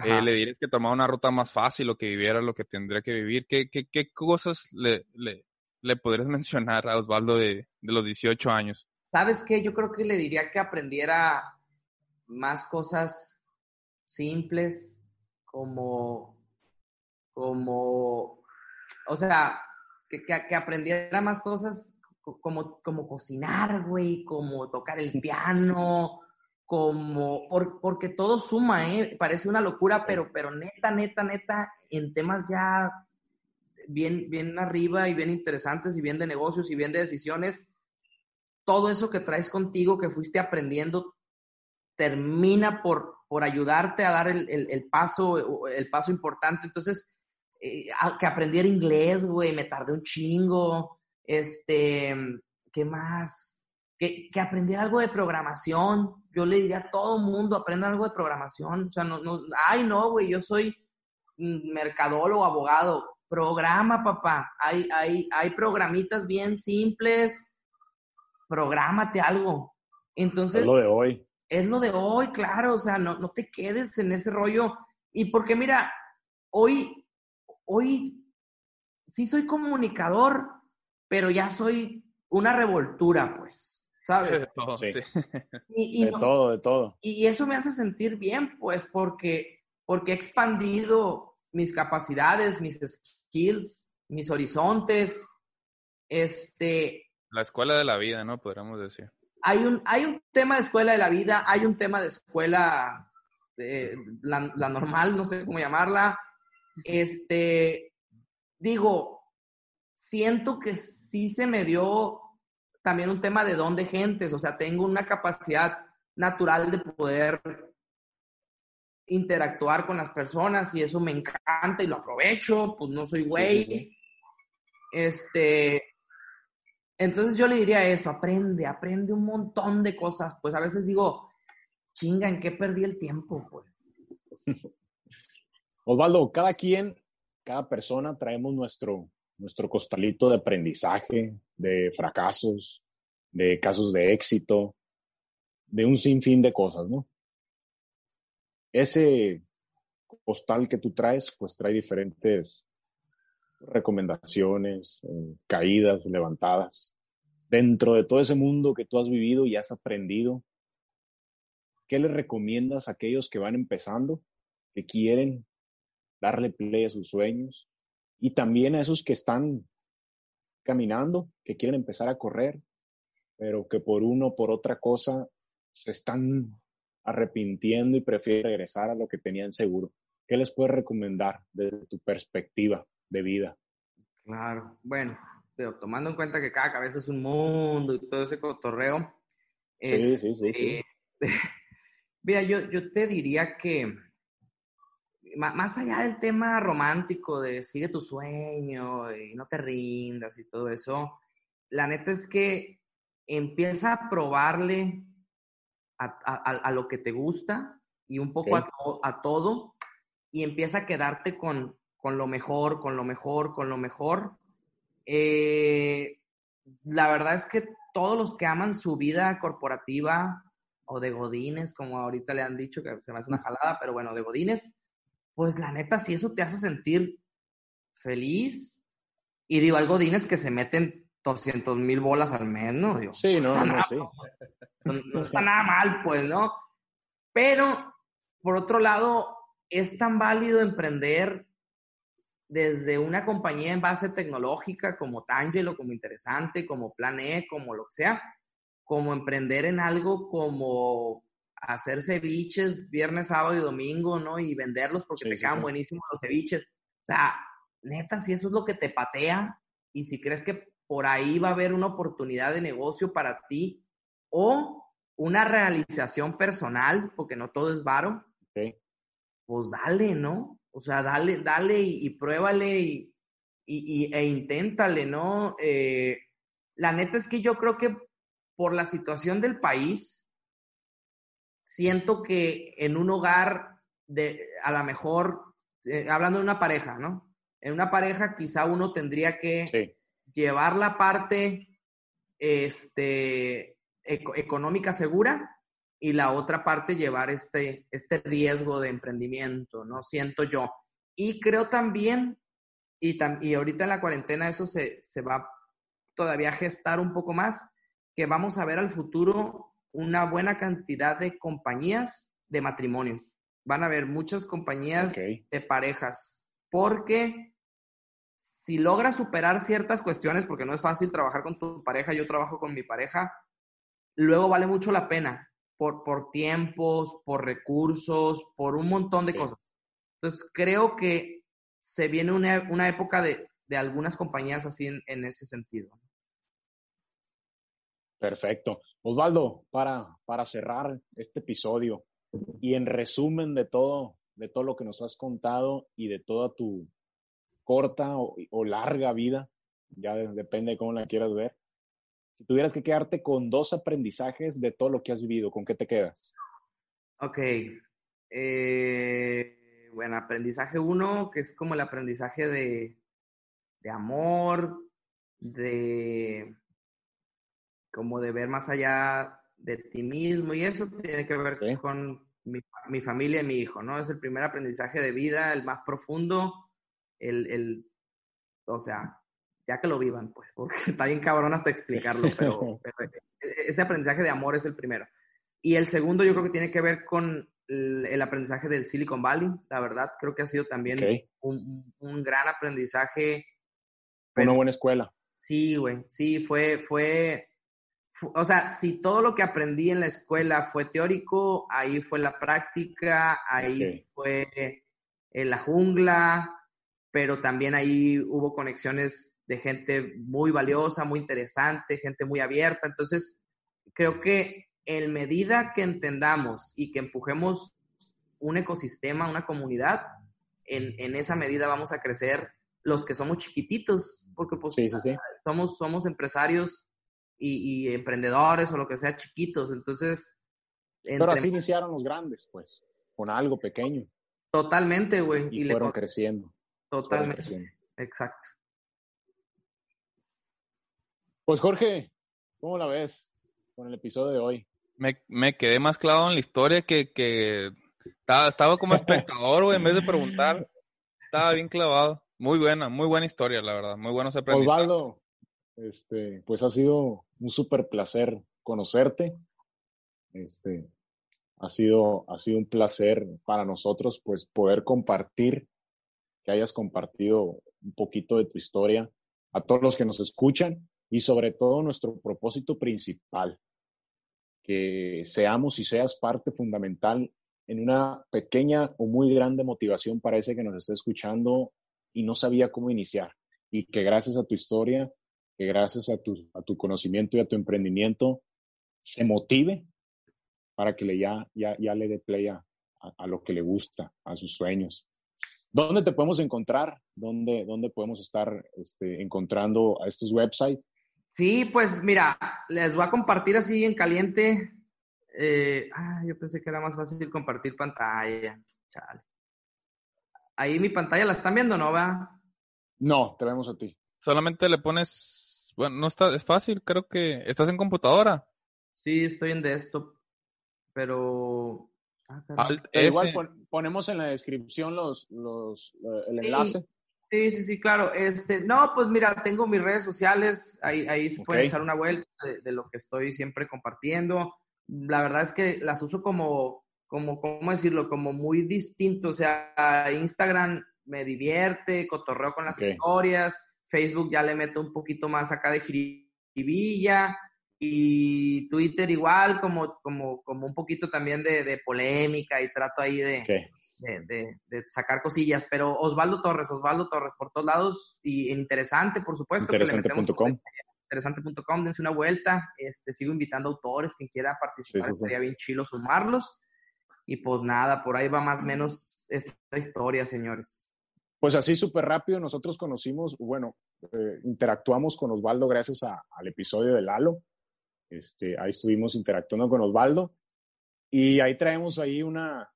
eh, ¿le dirías que tomara una ruta más fácil o que viviera lo que tendría que vivir? ¿Qué, qué, qué cosas le, le, le, podrías mencionar a Osvaldo de, de los 18 años? ¿Sabes qué? Yo creo que le diría que aprendiera más cosas simples, como como, o sea, que, que, que aprendiera más cosas como, como cocinar, güey, como tocar el piano, como, por, porque todo suma, ¿eh? Parece una locura, pero, pero neta, neta, neta, en temas ya bien, bien arriba y bien interesantes y bien de negocios y bien de decisiones, todo eso que traes contigo, que fuiste aprendiendo, termina por, por ayudarte a dar el, el, el paso, el paso importante. Entonces, eh, que aprendiera inglés, güey, me tardé un chingo. Este, ¿qué más? Que, que aprendiera algo de programación. Yo le diría a todo mundo, aprenda algo de programación. O sea, no, no, ay, no, güey, yo soy mercadólogo, abogado. Programa, papá. Hay, hay, hay programitas bien simples. Prográmate algo. Entonces. Es lo de hoy. Es lo de hoy, claro. O sea, no, no te quedes en ese rollo. Y porque, mira, hoy hoy sí soy comunicador, pero ya soy una revoltura, pues, ¿sabes? De todo, sí. Y, y de no, todo, de todo. Y eso me hace sentir bien, pues, porque, porque he expandido mis capacidades, mis skills, mis horizontes. Este. La escuela de la vida, ¿no? Podríamos decir. Hay un, hay un tema de escuela de la vida, hay un tema de escuela, eh, la, la normal, no sé cómo llamarla, este, digo, siento que sí se me dio también un tema de don de gentes, o sea, tengo una capacidad natural de poder interactuar con las personas y eso me encanta y lo aprovecho, pues no soy güey. Sí, sí, sí. Este, entonces yo le diría eso, aprende, aprende un montón de cosas, pues a veces digo, chinga, ¿en qué perdí el tiempo? Pues. Osvaldo, cada quien, cada persona traemos nuestro, nuestro costalito de aprendizaje, de fracasos, de casos de éxito, de un sinfín de cosas, ¿no? Ese costal que tú traes, pues trae diferentes recomendaciones, eh, caídas, levantadas. Dentro de todo ese mundo que tú has vivido y has aprendido, ¿qué le recomiendas a aquellos que van empezando, que quieren darle play a sus sueños? Y también a esos que están caminando, que quieren empezar a correr, pero que por uno o por otra cosa se están arrepintiendo y prefieren regresar a lo que tenían seguro. ¿Qué les puedes recomendar desde tu perspectiva de vida? Claro, bueno, pero tomando en cuenta que cada cabeza es un mundo y todo ese cotorreo. Sí, sí, sí, sí. Este, mira, yo, yo te diría que más allá del tema romántico de sigue tu sueño y no te rindas y todo eso, la neta es que empieza a probarle a, lo que te gusta y un poco a, todo y empieza a quedarte con, con, lo mejor, con lo mejor, con lo mejor. Eh, la verdad es que todos los que aman su vida corporativa o de godines, como ahorita le han dicho, que se me hace una jalada, pero bueno, de godines, pues la neta, si eso te hace sentir feliz, y digo, hay godines que se meten 200 mil bolas al mes, ¿no? sí, no, no, sí. No, está nada mal, pues, ¿no? Pero, por otro lado, es tan válido emprender desde una compañía en base tecnológica como Tangelo, como Interesante, como Plan E, como lo que sea, como emprender en algo como hacer ceviches viernes, sábado y domingo, ¿no? Y venderlos porque te quedan buenísimos los ceviches. O sea, neta, si eso es lo que te patea y si crees que por ahí va a haber una oportunidad de negocio para ti o una realización personal, porque no todo es varo, pues dale, ¿no? O sea, dale, dale y, pruébale y, y, e inténtale, ¿no? Eh, la neta es que yo creo que por la situación del país, siento que en un hogar de, a lo mejor, eh, hablando de una pareja, ¿no? En una pareja quizá uno tendría que llevar la parte este, económica segura y la otra parte llevar este, este riesgo de emprendimiento, ¿no? Siento yo. Y creo también, y, y ahorita en la cuarentena eso se, se va todavía a gestar un poco más, que vamos a ver al futuro una buena cantidad de compañías de matrimonios. Van a haber muchas compañías de parejas, porque si logras superar ciertas cuestiones, porque no es fácil trabajar con tu pareja, yo trabajo con mi pareja, luego vale mucho la pena por, por tiempos, por recursos, por un montón de cosas. Entonces, creo que se viene una, una época de, de, algunas compañías así en, en ese sentido. Perfecto. Osvaldo, para, para cerrar este episodio y en resumen de todo, de todo lo que nos has contado y de toda tu corta o, larga vida, ya depende de cómo la quieras ver. Si tuvieras que quedarte con dos aprendizajes de todo lo que has vivido, ¿con qué te quedas? Ok. Eh, bueno, aprendizaje uno, que es como el aprendizaje de, de amor, de como de ver más allá de ti mismo y eso tiene que ver con mi, familia y mi hijo, ¿no? Es el primer aprendizaje de vida, el más profundo, el, el o sea, ya que lo vivan, pues, porque está bien cabrón hasta explicarlo, pero, ese aprendizaje de amor es el primero. Y el segundo yo creo que tiene que ver con el, aprendizaje del Silicon Valley, la verdad, creo que ha sido también un, un, gran aprendizaje. Una buena escuela. Sí, güey, sí, fue, fue, o sea, si todo lo que aprendí en la escuela fue teórico, ahí fue la práctica, ahí fue en la jungla, pero también ahí hubo conexiones de gente muy valiosa, muy interesante, gente muy abierta. Entonces, creo que en medida que entendamos y que empujemos un ecosistema, una comunidad, en, en esa medida vamos a crecer los que somos chiquititos, porque pues Somos, somos empresarios y, emprendedores o lo que sea chiquitos. Entonces. Pero así iniciaron los grandes, pues, con algo pequeño. Totalmente, güey. Y, fueron creciendo. Totalmente. Exacto. Pues Jorge, ¿cómo la ves con el episodio de hoy? Me, me quedé más clavado en la historia que, que estaba, estaba como espectador, güey, en vez de preguntar, estaba bien clavado. Muy buena, muy buena historia, la verdad. Muy buenos aprendizajes. Osvaldo, este, pues ha sido un súper placer conocerte. Este, ha sido, ha sido un placer para nosotros, pues, poder compartir, que hayas compartido un poquito de tu historia a todos los que nos escuchan y sobre todo nuestro propósito principal, que seamos y seas parte fundamental en una pequeña o muy grande motivación para ese que nos está escuchando y no sabía cómo iniciar. Y que gracias a tu historia, que gracias a tu, a tu conocimiento y a tu emprendimiento, se motive para que le ya, ya, ya le dé play a, a, lo que le gusta, a sus sueños. ¿Dónde te podemos encontrar? ¿Dónde, dónde podemos estar este, encontrando a estos websites? Sí, pues mira, les voy a compartir así en caliente. Eh, ah, yo pensé que era más fácil compartir pantalla. Chale. Ahí mi pantalla la están viendo, ¿no? Va. No, te vemos a ti. Solamente le pones, bueno, no está, es fácil, creo que estás en computadora. Sí, estoy en desktop, pero ah, igual ponemos en la descripción los, los el enlace. Sí, sí, sí, claro. Este, no, pues mira, tengo mis redes sociales, ahí, ahí se pueden echar una vuelta de, lo que estoy siempre compartiendo. La verdad es que las uso como, como, ¿cómo decirlo? Como muy distinto. O sea, Instagram me divierte, cotorreo con las historias, Facebook ya le meto un poquito más acá de jiribilla, y Twitter igual, como, como, como un poquito también de, de polémica y trato ahí de, de, de, sacar cosillas. Pero Osvaldo Torres, Osvaldo Torres por todos lados y interesante, por supuesto. Interesante.com. Interesante.com, dense una vuelta. Este, sigo invitando autores, quien quiera participar, sería bien chilo sumarlos. Y pues nada, por ahí va más o menos esta historia, señores. Pues así súper rápido, nosotros conocimos, bueno, eh, interactuamos con Osvaldo gracias al episodio de Lalo. Este, ahí estuvimos interactuando con Osvaldo y ahí traemos ahí una,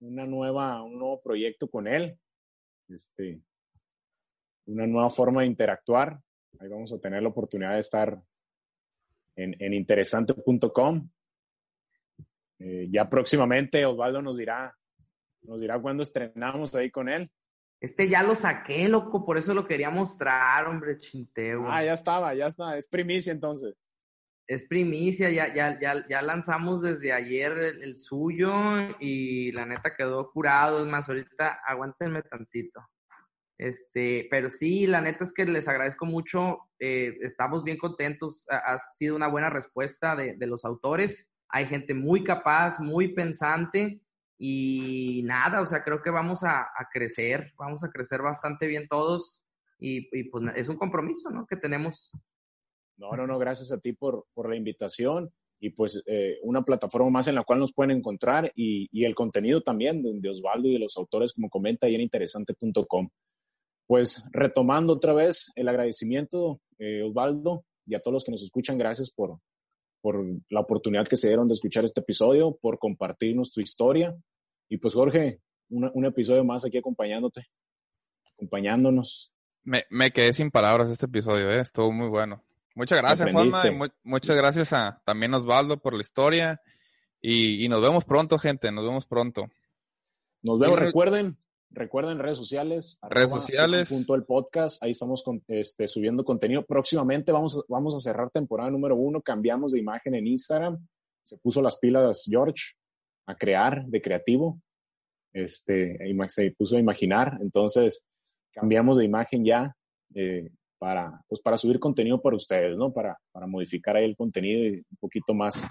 una nueva, un nuevo proyecto con él, este, una nueva forma de interactuar. Ahí vamos a tener la oportunidad de estar en, en interesante.com. Eh, ya próximamente Osvaldo nos dirá, nos dirá cuándo estrenamos ahí con él. Este ya lo saqué, loco, por eso lo quería mostrar, hombre, chinteo. Ah, ya estaba, ya está, es primicia entonces es primicia, ya, ya, ya, ya lanzamos desde ayer el, suyo y la neta quedó curado, es más, ahorita aguántenme tantito. Este, pero sí, la neta es que les agradezco mucho, eh, estamos bien contentos, ha, sido una buena respuesta de, de, los autores, hay gente muy capaz, muy pensante y nada, o sea, creo que vamos a, a crecer, vamos a crecer bastante bien todos y, y pues es un compromiso, ¿no? Que tenemos no, no, no, gracias a ti por, por la invitación y pues eh, una plataforma más en la cual nos pueden encontrar y, y el contenido también de, Osvaldo y de los autores, como comenta ahí en interesante.com. Pues retomando otra vez el agradecimiento, eh, Osvaldo, y a todos los que nos escuchan, gracias por, por la oportunidad que se dieron de escuchar este episodio, por compartirnos tu historia. Y pues Jorge, un episodio más aquí acompañándote, acompañándonos. Me, me quedé sin palabras este episodio, ¿eh? estuvo muy bueno. Muchas gracias, Juanma. muchas gracias a también Osvaldo por la historia. Y, nos vemos pronto, gente. Nos vemos pronto. Nos vemos. recuerden, recuerden redes sociales. Redes sociales. Punto el podcast. Ahí estamos este, subiendo contenido. Próximamente vamos, vamos a cerrar temporada número uno. Cambiamos de imagen en Instagram. Se puso las pilas George a crear de creativo. Este, se puso a imaginar. Entonces, cambiamos de imagen ya. Eh, para, pues para subir contenido para ustedes, ¿no? Para, para modificar ahí el contenido y un poquito más,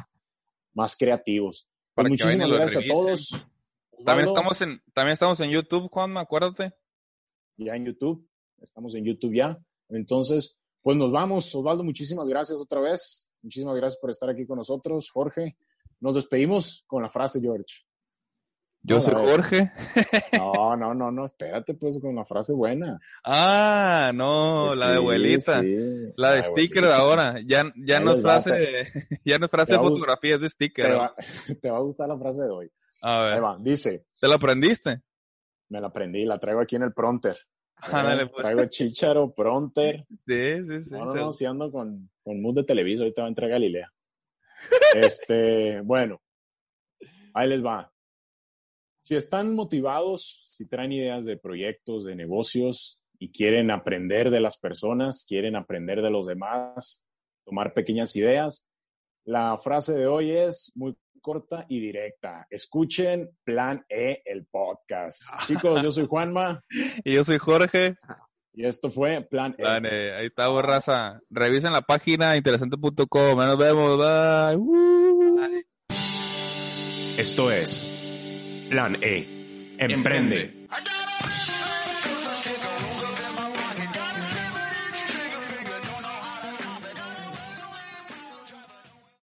más creativos. Pues muchísimas gracias a todos. También estamos, en, también estamos en YouTube, Juan, acuérdate. Ya en YouTube, estamos en YouTube ya. Entonces, pues nos vamos. Osvaldo, muchísimas gracias otra vez. Muchísimas gracias por estar aquí con nosotros. Jorge, nos despedimos con la frase, George. Yo soy Jorge. No, no, no, no, espérate pues con la frase buena. Ah, no, la de abuelita. la de sticker de ahora. Ya, ya no es frase, ya no es frase de fotografía, es de sticker. Te va, a gustar la frase de hoy. A ver. va, dice. ¿Te la aprendiste? Me la aprendí, la traigo aquí en el pronter. Ándale, pues. Traigo chicharo, pronter. Sí, sí, sí. No, no, ando con, con mood de Televisa, ahorita va a entrar Galilea. Este, bueno, ahí les va. Si están motivados, si traen ideas de proyectos, de negocios y quieren aprender de las personas, quieren aprender de los demás, tomar pequeñas ideas, la frase de hoy es muy corta y directa. Escuchen Plan E, el podcast. Chicos, yo soy Juanma Y yo soy Jorge. Y esto fue Plan E. Dale, ahí está, raza. Revisen la página interesante.com. Nos vemos. Bye. Uh. Esto es Plan E. Emprende.